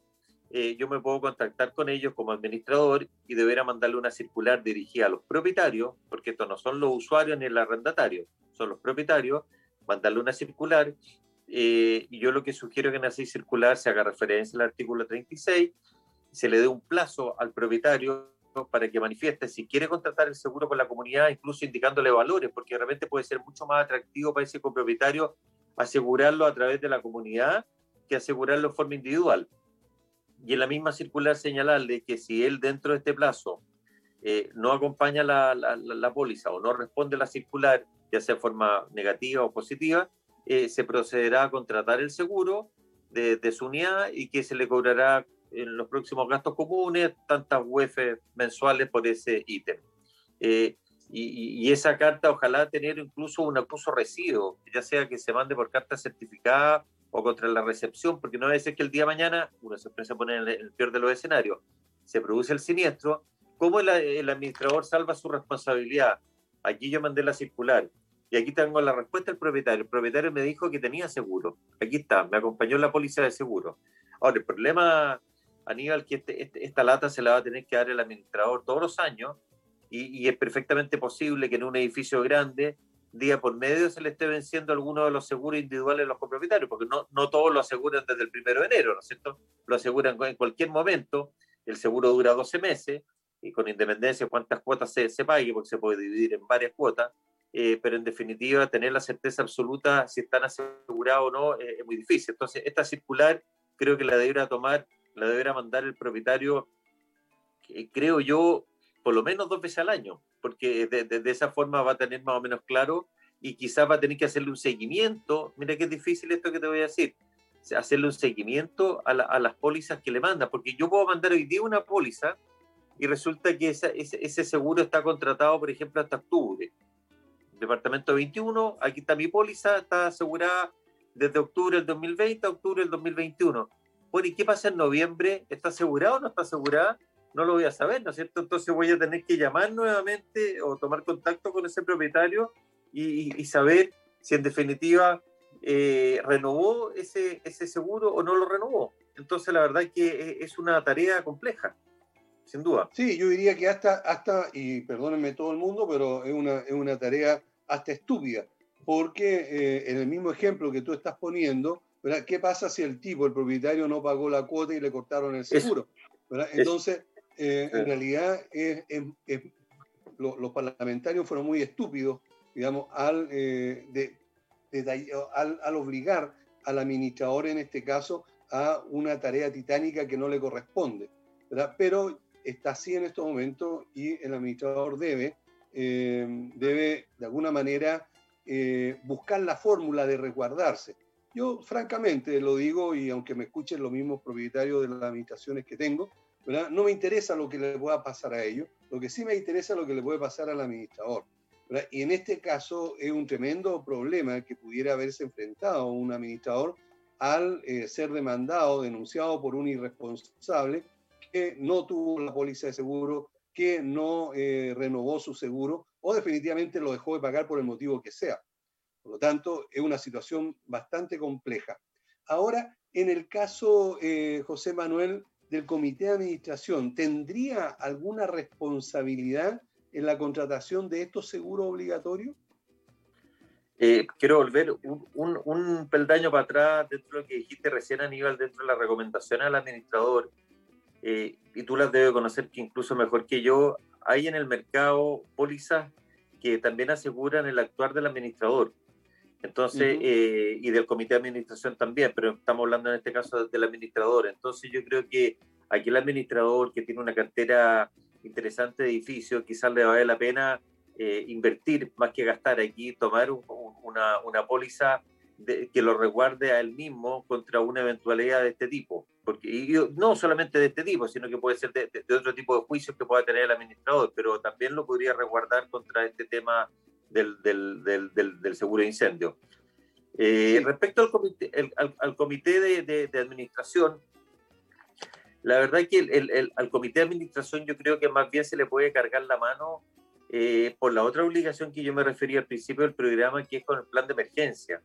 eh, yo me puedo contactar con ellos como administrador y deberá mandarle una circular dirigida a los propietarios, porque estos no son los usuarios ni el arrendatario, son los propietarios, mandarle una circular. Eh, y yo lo que sugiero que en esa circular se haga referencia al artículo 36, se le dé un plazo al propietario para que manifieste si quiere contratar el seguro con la comunidad, incluso indicándole valores, porque de repente puede ser mucho más atractivo para ese copropietario asegurarlo a través de la comunidad que asegurarlo en forma individual. Y en la misma circular señalarle que si él dentro de este plazo eh, no acompaña la, la, póliza o no responde la circular, ya sea de forma negativa o positiva, eh, se procederá a contratar el seguro de, de su unidad y que se le cobrará en los próximos gastos comunes, tantas UEF mensuales por ese ítem. Eh, y, esa carta ojalá tener incluso un acuso residuo, ya sea que se mande por carta certificada o contra la recepción, porque no debe ser que el día de mañana, uno se pone en el, peor de los escenarios, se produce el siniestro, ¿cómo el, el administrador salva su responsabilidad? Aquí yo mandé la circular, y aquí tengo la respuesta del propietario. El propietario me dijo que tenía seguro. Aquí está, me acompañó la policía de seguro. Ahora, el problema Aníbal, que este, este, esta lata se la va a tener que dar el administrador todos los años y, es perfectamente posible que en un edificio grande, día por medio, se le esté venciendo alguno de los seguros individuales de los copropietarios, porque no, no todos lo aseguran desde el primero de enero, ¿no es cierto? Lo aseguran en cualquier momento, el seguro dura 12 meses, y con independencia de cuántas cuotas se, se pague, porque se puede dividir en varias cuotas, eh, pero en definitiva tener la certeza absoluta si están asegurados o no eh, es muy difícil. Entonces, esta circular creo que la deberá tomar la deberá mandar el propietario, creo yo, por lo menos dos veces al año, porque de, esa forma va a tener más o menos claro y quizás va a tener que hacerle un seguimiento. Mira qué difícil esto que te voy a decir. Hacerle un seguimiento a, las pólizas que le manda, porque yo puedo mandar hoy día una póliza y resulta que ese, ese, seguro está contratado, por ejemplo, hasta octubre. Departamento 21, aquí está mi póliza, está asegurada desde octubre del 2020 a octubre del 2021 bueno, ¿y qué pasa en noviembre? ¿Está asegurado o no está asegurada? No lo voy a saber, ¿no es cierto? Entonces voy a tener que llamar nuevamente o tomar contacto con ese propietario y, saber si en definitiva eh, renovó ese, ese seguro o no lo renovó. Entonces la verdad es que es una tarea compleja, sin duda. Sí, yo diría que hasta, hasta y perdónenme todo el mundo, pero es una, es una tarea hasta estúpida, porque eh, en el mismo ejemplo que tú estás poniendo, ¿Qué pasa si el tipo, el propietario, no pagó la cuota y le cortaron el seguro? Entonces, eh, en realidad, los parlamentarios fueron muy estúpidos, digamos, al, eh, al, al, obligar al administrador, en este caso, a una tarea titánica que no le corresponde. Pero está así en estos momentos y el administrador debe, eh, debe de alguna manera, buscar la fórmula de resguardarse. Yo francamente lo digo y aunque me escuchen los mismos propietarios de las habitaciones que tengo, no me interesa lo que le pueda pasar a ellos, lo que sí me interesa es lo que le puede pasar al administrador. Y en este caso es un tremendo problema que pudiera haberse enfrentado un administrador al eh, ser demandado, denunciado por un irresponsable que no tuvo la póliza de seguro, que no eh, renovó su seguro o definitivamente lo dejó de pagar por el motivo que sea. Por lo tanto, es una situación bastante compleja. Ahora, en el caso, eh, José Manuel, del comité de administración, ¿tendría alguna responsabilidad en la contratación de estos seguros obligatorios? Eh, quiero volver un, peldaño para atrás dentro de lo que dijiste recién, Aníbal, dentro de la recomendación al administrador, eh, y tú las debes conocer que incluso mejor que yo, hay en el mercado pólizas que también aseguran el actuar del administrador. Entonces, eh, y del comité de administración también, pero estamos hablando en este caso del administrador. Entonces, yo creo que aquí el administrador que tiene una cartera interesante de edificios, quizás le vale la pena eh, invertir más que gastar aquí, tomar una, una, póliza que lo resguarde a él mismo contra una eventualidad de este tipo. Porque, y no solamente de este tipo, sino que puede ser de, otro tipo de juicios que pueda tener el administrador, pero también lo podría resguardar contra este tema del, del, del, del seguro de incendio. Eh, respecto al comité, al, comité de, de, administración, la verdad es que el, el, al comité de administración yo creo que más bien se le puede cargar la mano eh, por la otra obligación que yo me refería al principio del programa, que es con el plan de emergencia,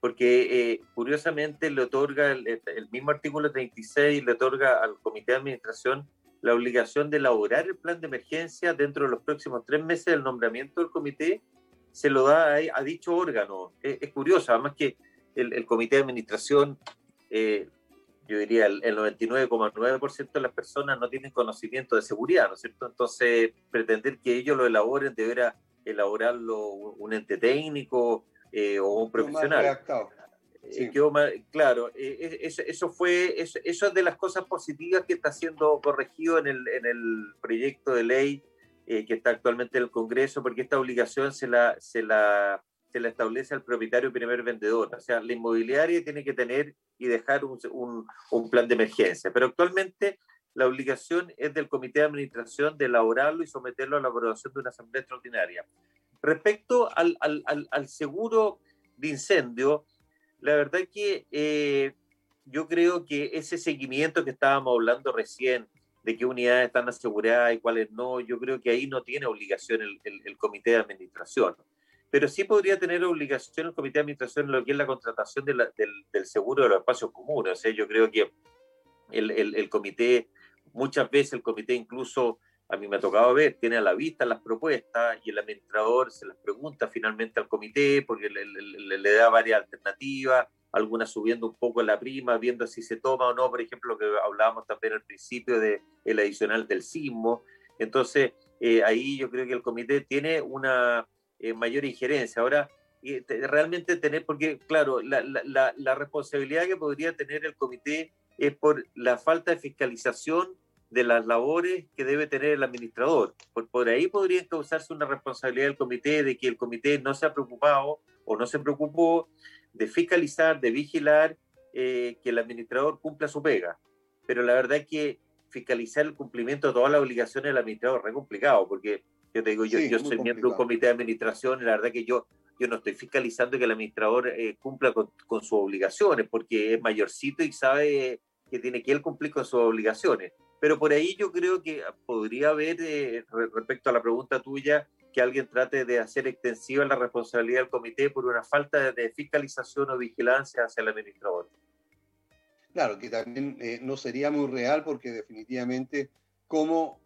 porque eh, curiosamente le otorga el, el, mismo artículo 36, le otorga al comité de administración la obligación de elaborar el plan de emergencia dentro de los próximos tres meses del nombramiento del comité, se lo da a, dicho órgano. Es, curioso, además que el, el, comité de administración eh, yo diría el, 99,9% de las personas no tienen conocimiento de seguridad, ¿no es cierto? Entonces, pretender que ellos lo elaboren deberá elaborarlo un ente técnico eh, o un profesional. Eh, claro, eh, eso, fue, eso, es de las cosas positivas que está siendo corregido en el, en el proyecto de ley que está actualmente en el Congreso, porque esta obligación se la, se la se le establece al propietario primer vendedor. O sea, la inmobiliaria tiene que tener y dejar un, un, plan de emergencia. Pero actualmente la obligación es del comité de administración de elaborarlo y someterlo a la aprobación de una asamblea extraordinaria. Respecto al, al, al, seguro de incendio, la verdad que eh, yo creo que ese seguimiento que estábamos hablando recién, de qué unidades están aseguradas y cuáles no, yo creo que ahí no tiene obligación el, el comité de administración pero sí podría tener obligación el comité de administración en lo que es la contratación del, del, seguro de los espacios comunes. O sea, yo creo que el, el, comité, muchas veces el comité incluso, a mí me ha tocado ver, tiene a la vista las propuestas y el administrador se las pregunta finalmente al comité porque le, le, da varias alternativas, algunas subiendo un poco la prima, viendo si se toma o no, por ejemplo, lo que hablábamos también al principio del el adicional del sismo. Entonces, eh, ahí yo creo que el comité tiene una eh, mayor injerencia. Ahora, realmente tener, porque claro, la, la, la, responsabilidad que podría tener el comité es por la falta de fiscalización de las labores que debe tener el administrador. Por, por ahí podría causarse una responsabilidad del comité de que el comité no se ha preocupado o no se preocupó de fiscalizar, de vigilar eh, que el administrador cumpla su pega. Pero la verdad es que fiscalizar el cumplimiento de todas las obligaciones del administrador es complicado, porque yo te digo, yo, yo soy miembro de un comité de administración y la verdad que yo, yo no estoy fiscalizando que el administrador eh, cumpla con, con, sus obligaciones, porque es mayorcito y sabe que tiene que él cumplir con sus obligaciones. Pero por ahí yo creo que podría haber, eh, respecto a la pregunta tuya, que alguien trate de hacer extensiva la responsabilidad del comité por una falta de fiscalización o vigilancia hacia el administrador. Claro, que también eh, no sería muy real porque definitivamente como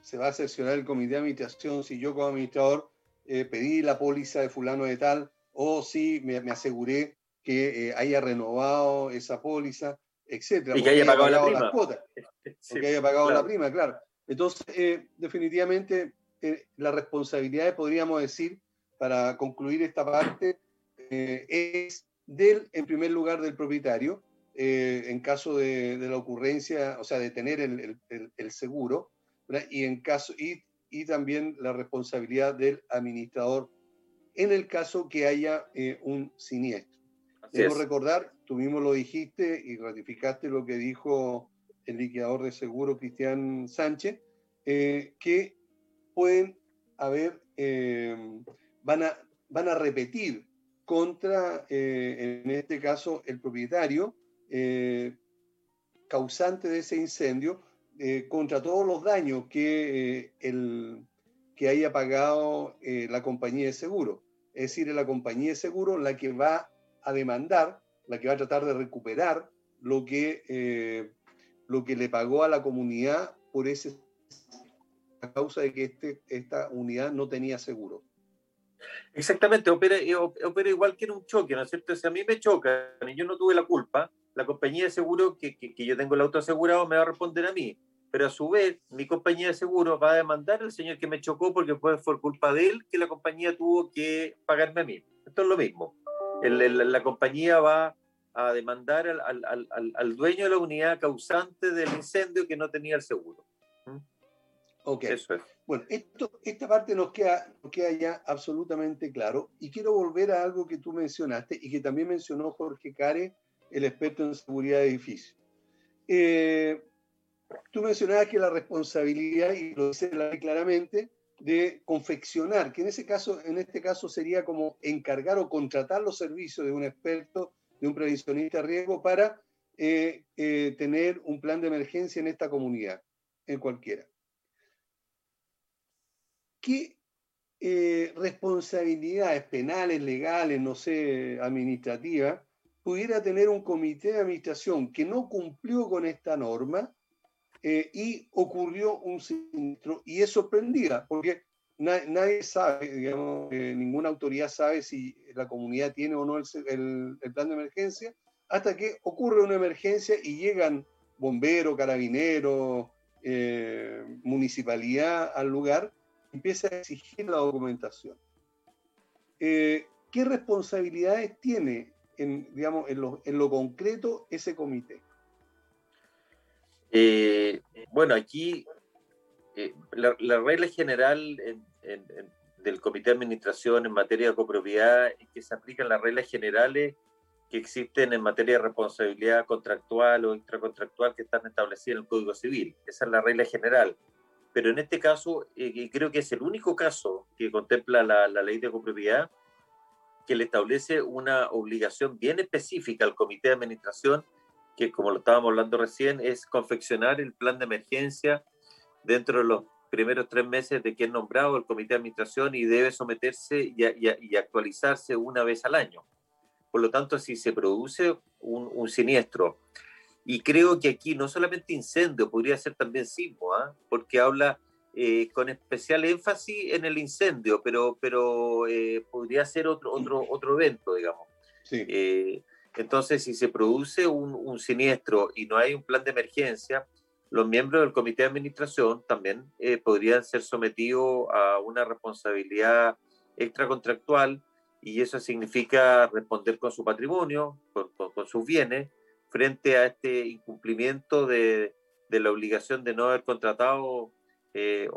se va a seleccionar el comité de administración si yo como administrador eh, pedí la póliza de fulano de tal o si me, aseguré que haya renovado esa póliza, etcétera. Y que haya pagado, la prima. porque haya pagado la prima, claro. Entonces, eh, definitivamente, la responsabilidad, podríamos decir, para concluir esta parte, es del, en primer lugar, del propietario, en caso de, la ocurrencia, o sea, de tener el, el seguro, y, en caso, y, y, también la responsabilidad del administrador en el caso que haya eh, un siniestro. Debo recordar, tú mismo lo dijiste y ratificaste lo que dijo el liquidador de seguro Cristian Sánchez, eh, que pueden haber, eh, van, a, van a repetir contra, en este caso, el propietario causante de ese incendio, eh, contra todos los daños que, eh, el, que haya pagado eh, la compañía de seguro. Es decir, la compañía de seguro la que va a demandar, la que va a tratar de recuperar lo que, lo que le pagó a la comunidad por ese a causa de que este, esta unidad no tenía seguro. Exactamente, opera, eh, opera igual que en un choque, ¿no es cierto? Si a mí me chocan y yo no tuve la culpa, la compañía de seguro que, que, yo tengo el auto asegurado me va a responder a mí. Pero a su vez, mi compañía de seguro va a demandar al señor que me chocó porque fue por culpa de él que la compañía tuvo que pagarme a mí. Esto es lo mismo. El, la compañía va a demandar al, al, al, al, dueño de la unidad causante del incendio que no tenía el seguro. ¿Mm? Ok. Eso es. Bueno, esto, esta parte nos queda, nos queda ya absolutamente claro y quiero volver a algo que tú mencionaste y que también mencionó Jorge Care, el experto en seguridad de edificios. Eh, tú mencionabas que la responsabilidad, y lo dice claramente, de confeccionar, que en ese caso, en este caso sería como encargar o contratar los servicios de un experto, de un previsionista de riesgo para eh, eh, tener un plan de emergencia en esta comunidad, en cualquiera. ¿qué eh, responsabilidades penales, legales, no sé, administrativas, pudiera tener un comité de administración que no cumplió con esta norma eh, y ocurrió un sinistro? Y es sorprendida, porque nadie sabe, digamos, ninguna autoridad sabe si la comunidad tiene o no el, plan de emergencia, hasta que ocurre una emergencia y llegan bomberos, carabineros, eh, municipalidad al lugar empieza a exigir la documentación. Eh, ¿Qué responsabilidades tiene en, digamos, en, lo, concreto ese comité? Eh, bueno, aquí eh, la, regla general del comité de administración en materia de copropiedad es que se aplican las reglas generales que existen en materia de responsabilidad contractual o intracontractual que están establecidas en el Código Civil. Esa es la regla general pero en este caso eh, creo que es el único caso que contempla la, ley de copropiedad que le establece una obligación bien específica al comité de administración, que como lo estábamos hablando recién, es confeccionar el plan de emergencia dentro de los primeros tres meses de que es nombrado el comité de administración y debe someterse y, actualizarse una vez al año. Por lo tanto, si se produce un, un siniestro y creo que aquí no solamente incendio, podría ser también sismo, ¿ah? porque habla eh, con especial énfasis en el incendio, pero, pero eh, podría ser otro, otro, otro evento, digamos. Eh, entonces, si se produce un, siniestro y no hay un plan de emergencia, los miembros del comité de administración también podrían ser sometidos a una responsabilidad extracontractual y eso significa responder con su patrimonio, con, con sus bienes, frente a este incumplimiento de, la obligación de no haber contratado, eh,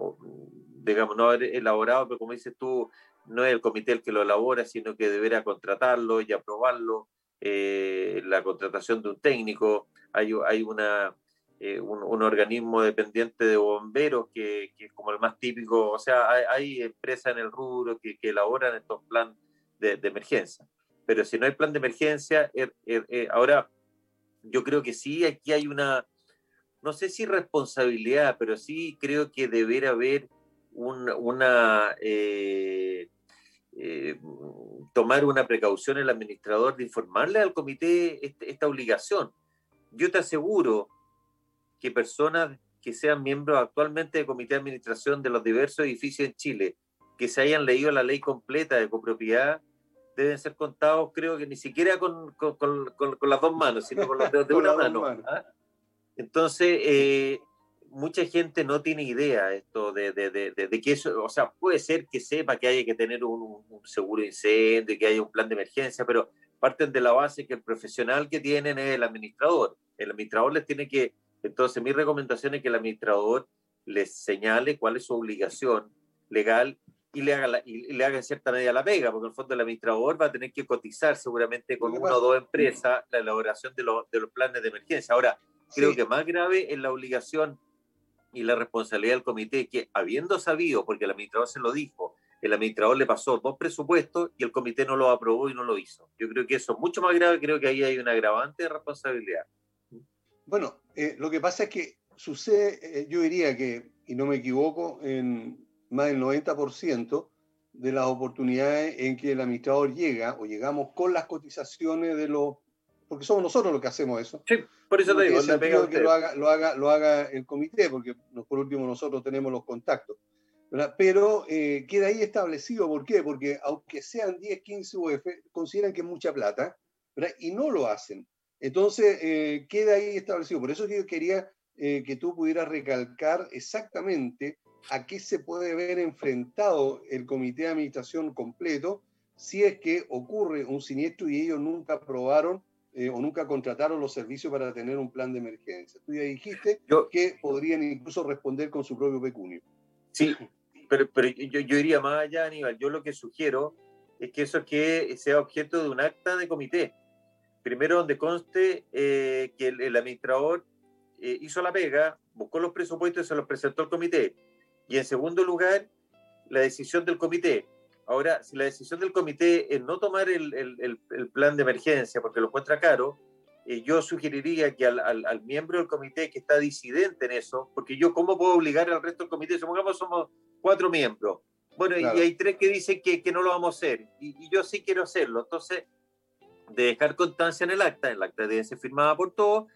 digamos, no haber elaborado, pero como dices tú, no es el comité el que lo elabora, sino que deberá contratarlo y aprobarlo, eh, la contratación de un técnico, hay, hay una, eh, un, organismo dependiente de bomberos que, que, es como el más típico, o sea, hay, hay empresas en el rubro que, elaboran estos planes de, emergencia. Pero si no hay plan de emergencia, er, er, ahora yo creo que sí, aquí hay una, no sé si responsabilidad, pero sí creo que debería haber una, eh, eh, tomar una precaución el administrador de informarle al comité este, esta obligación. Yo te aseguro que personas que sean miembros actualmente del comité de administración de los diversos edificios en Chile, que se hayan leído la ley completa de copropiedad, deben ser contados, creo que ni siquiera con, con, con, con las dos manos, sino con los dedos de una mano. ¿ah? Entonces, eh, mucha gente no tiene idea esto de, de, de, de, que eso, o sea, puede ser que sepa que hay que tener un, seguro de incendio, que haya un plan de emergencia, pero parten de la base que el profesional que tienen es el administrador. El administrador les tiene que, entonces mi recomendación es que el administrador les señale cuál es su obligación legal y le haga, y le haga en cierta medida la pega, porque en el fondo el administrador va a tener que cotizar seguramente con una o dos empresas la elaboración de, de los planes de emergencia. Ahora, creo que más grave es la obligación y la responsabilidad del comité, que habiendo sabido, porque el administrador se lo dijo, el administrador le pasó dos presupuestos y el comité no lo aprobó y no lo hizo. Yo creo que eso es mucho más grave, creo que ahí hay una agravante de responsabilidad. Bueno, eh, lo que pasa es que sucede, eh, yo diría que, y no me equivoco, en más del 90% de las oportunidades en que el administrador llega o llegamos con las cotizaciones de los... Porque somos nosotros los que hacemos eso. Sí, por eso te digo, que lo haga, lo, haga, lo haga el comité, porque por último nosotros tenemos los contactos. Pero eh, queda ahí establecido, ¿por qué? Porque aunque sean 10, 15 UF, consideran que es mucha plata y no lo hacen. Entonces, eh, queda ahí establecido. Por eso yo quería eh, que tú pudieras recalcar exactamente a qué se puede ver enfrentado el comité de administración completo si es que ocurre un siniestro y ellos nunca aprobaron eh, o nunca contrataron los servicios para tener un plan de emergencia. Tú ya dijiste que podrían incluso responder con su propio pecunio. Sí, pero, pero yo, yo, iría más allá, Aníbal. Yo lo que sugiero es que eso que sea objeto de un acta de comité. Primero, donde conste eh, que el, administrador eh, hizo la pega, buscó los presupuestos y se los presentó al comité. Y en segundo lugar, la decisión del comité. Ahora, si la decisión del comité es no tomar el, el, el plan de emergencia porque lo encuentra caro, eh, yo sugeriría que al, al, miembro del comité que está disidente en eso, porque yo cómo puedo obligar al resto del comité, supongamos somos cuatro miembros, bueno, y hay tres que dicen que, que no lo vamos a hacer, y, y, yo sí quiero hacerlo, entonces, de dejar constancia en el acta, en el acta debe ser firmada por todos,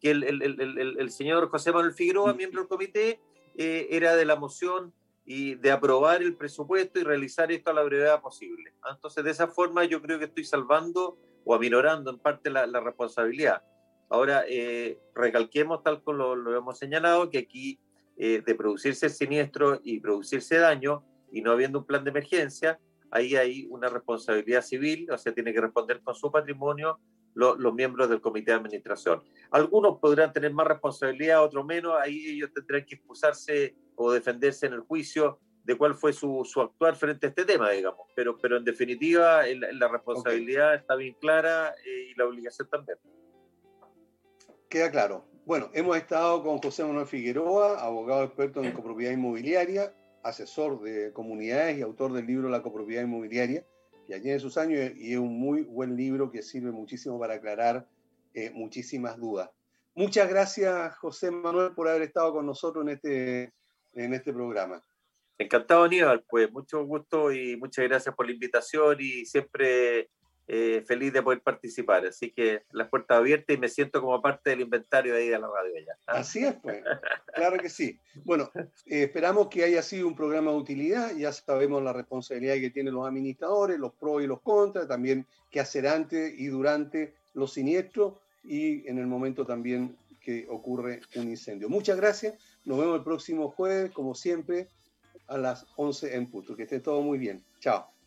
que el, el, el, el, señor José Manuel Figueroa, miembro del comité, eh, era de la moción y de aprobar el presupuesto y realizar esto a la brevedad posible. ¿ah? Entonces, de esa forma yo creo que estoy salvando o aminorando en parte la, la responsabilidad. Ahora, eh, recalquemos, tal como lo, hemos señalado, que aquí eh, de producirse el siniestro y producirse daño y no habiendo un plan de emergencia, ahí hay una responsabilidad civil, o sea, tiene que responder con su patrimonio los miembros del comité de administración. Algunos podrán tener más responsabilidad, otros menos, ahí ellos tendrán que excusarse o defenderse en el juicio de cuál fue su, su, actuar frente a este tema, digamos. Pero, pero en definitiva, la responsabilidad está bien clara eh, y la obligación también. Queda claro. Bueno, hemos estado con José Manuel Figueroa, abogado experto en copropiedad inmobiliaria, asesor de comunidades y autor del libro La copropiedad inmobiliaria, que ya tiene sus años y es un muy buen libro que sirve muchísimo para aclarar eh, muchísimas dudas. Muchas gracias, José Manuel, por haber estado con nosotros en este, en este programa. Encantado, Aníbal. Pues mucho gusto y muchas gracias por la invitación y siempre eh, feliz de poder participar. Así que las puertas abiertas y me siento como parte del inventario ahí de la radio ya. ¿ah? Así es, pues. claro que sí. Bueno, eh, esperamos que haya sido un programa de utilidad. Ya sabemos la responsabilidad que tienen los administradores, los pros y los contras, también qué hacer antes y durante los siniestros y en el momento también ocurre un incendio. Muchas gracias. Nos vemos el próximo jueves, como siempre a las 11 en punto. Que esté todo muy bien. Chao.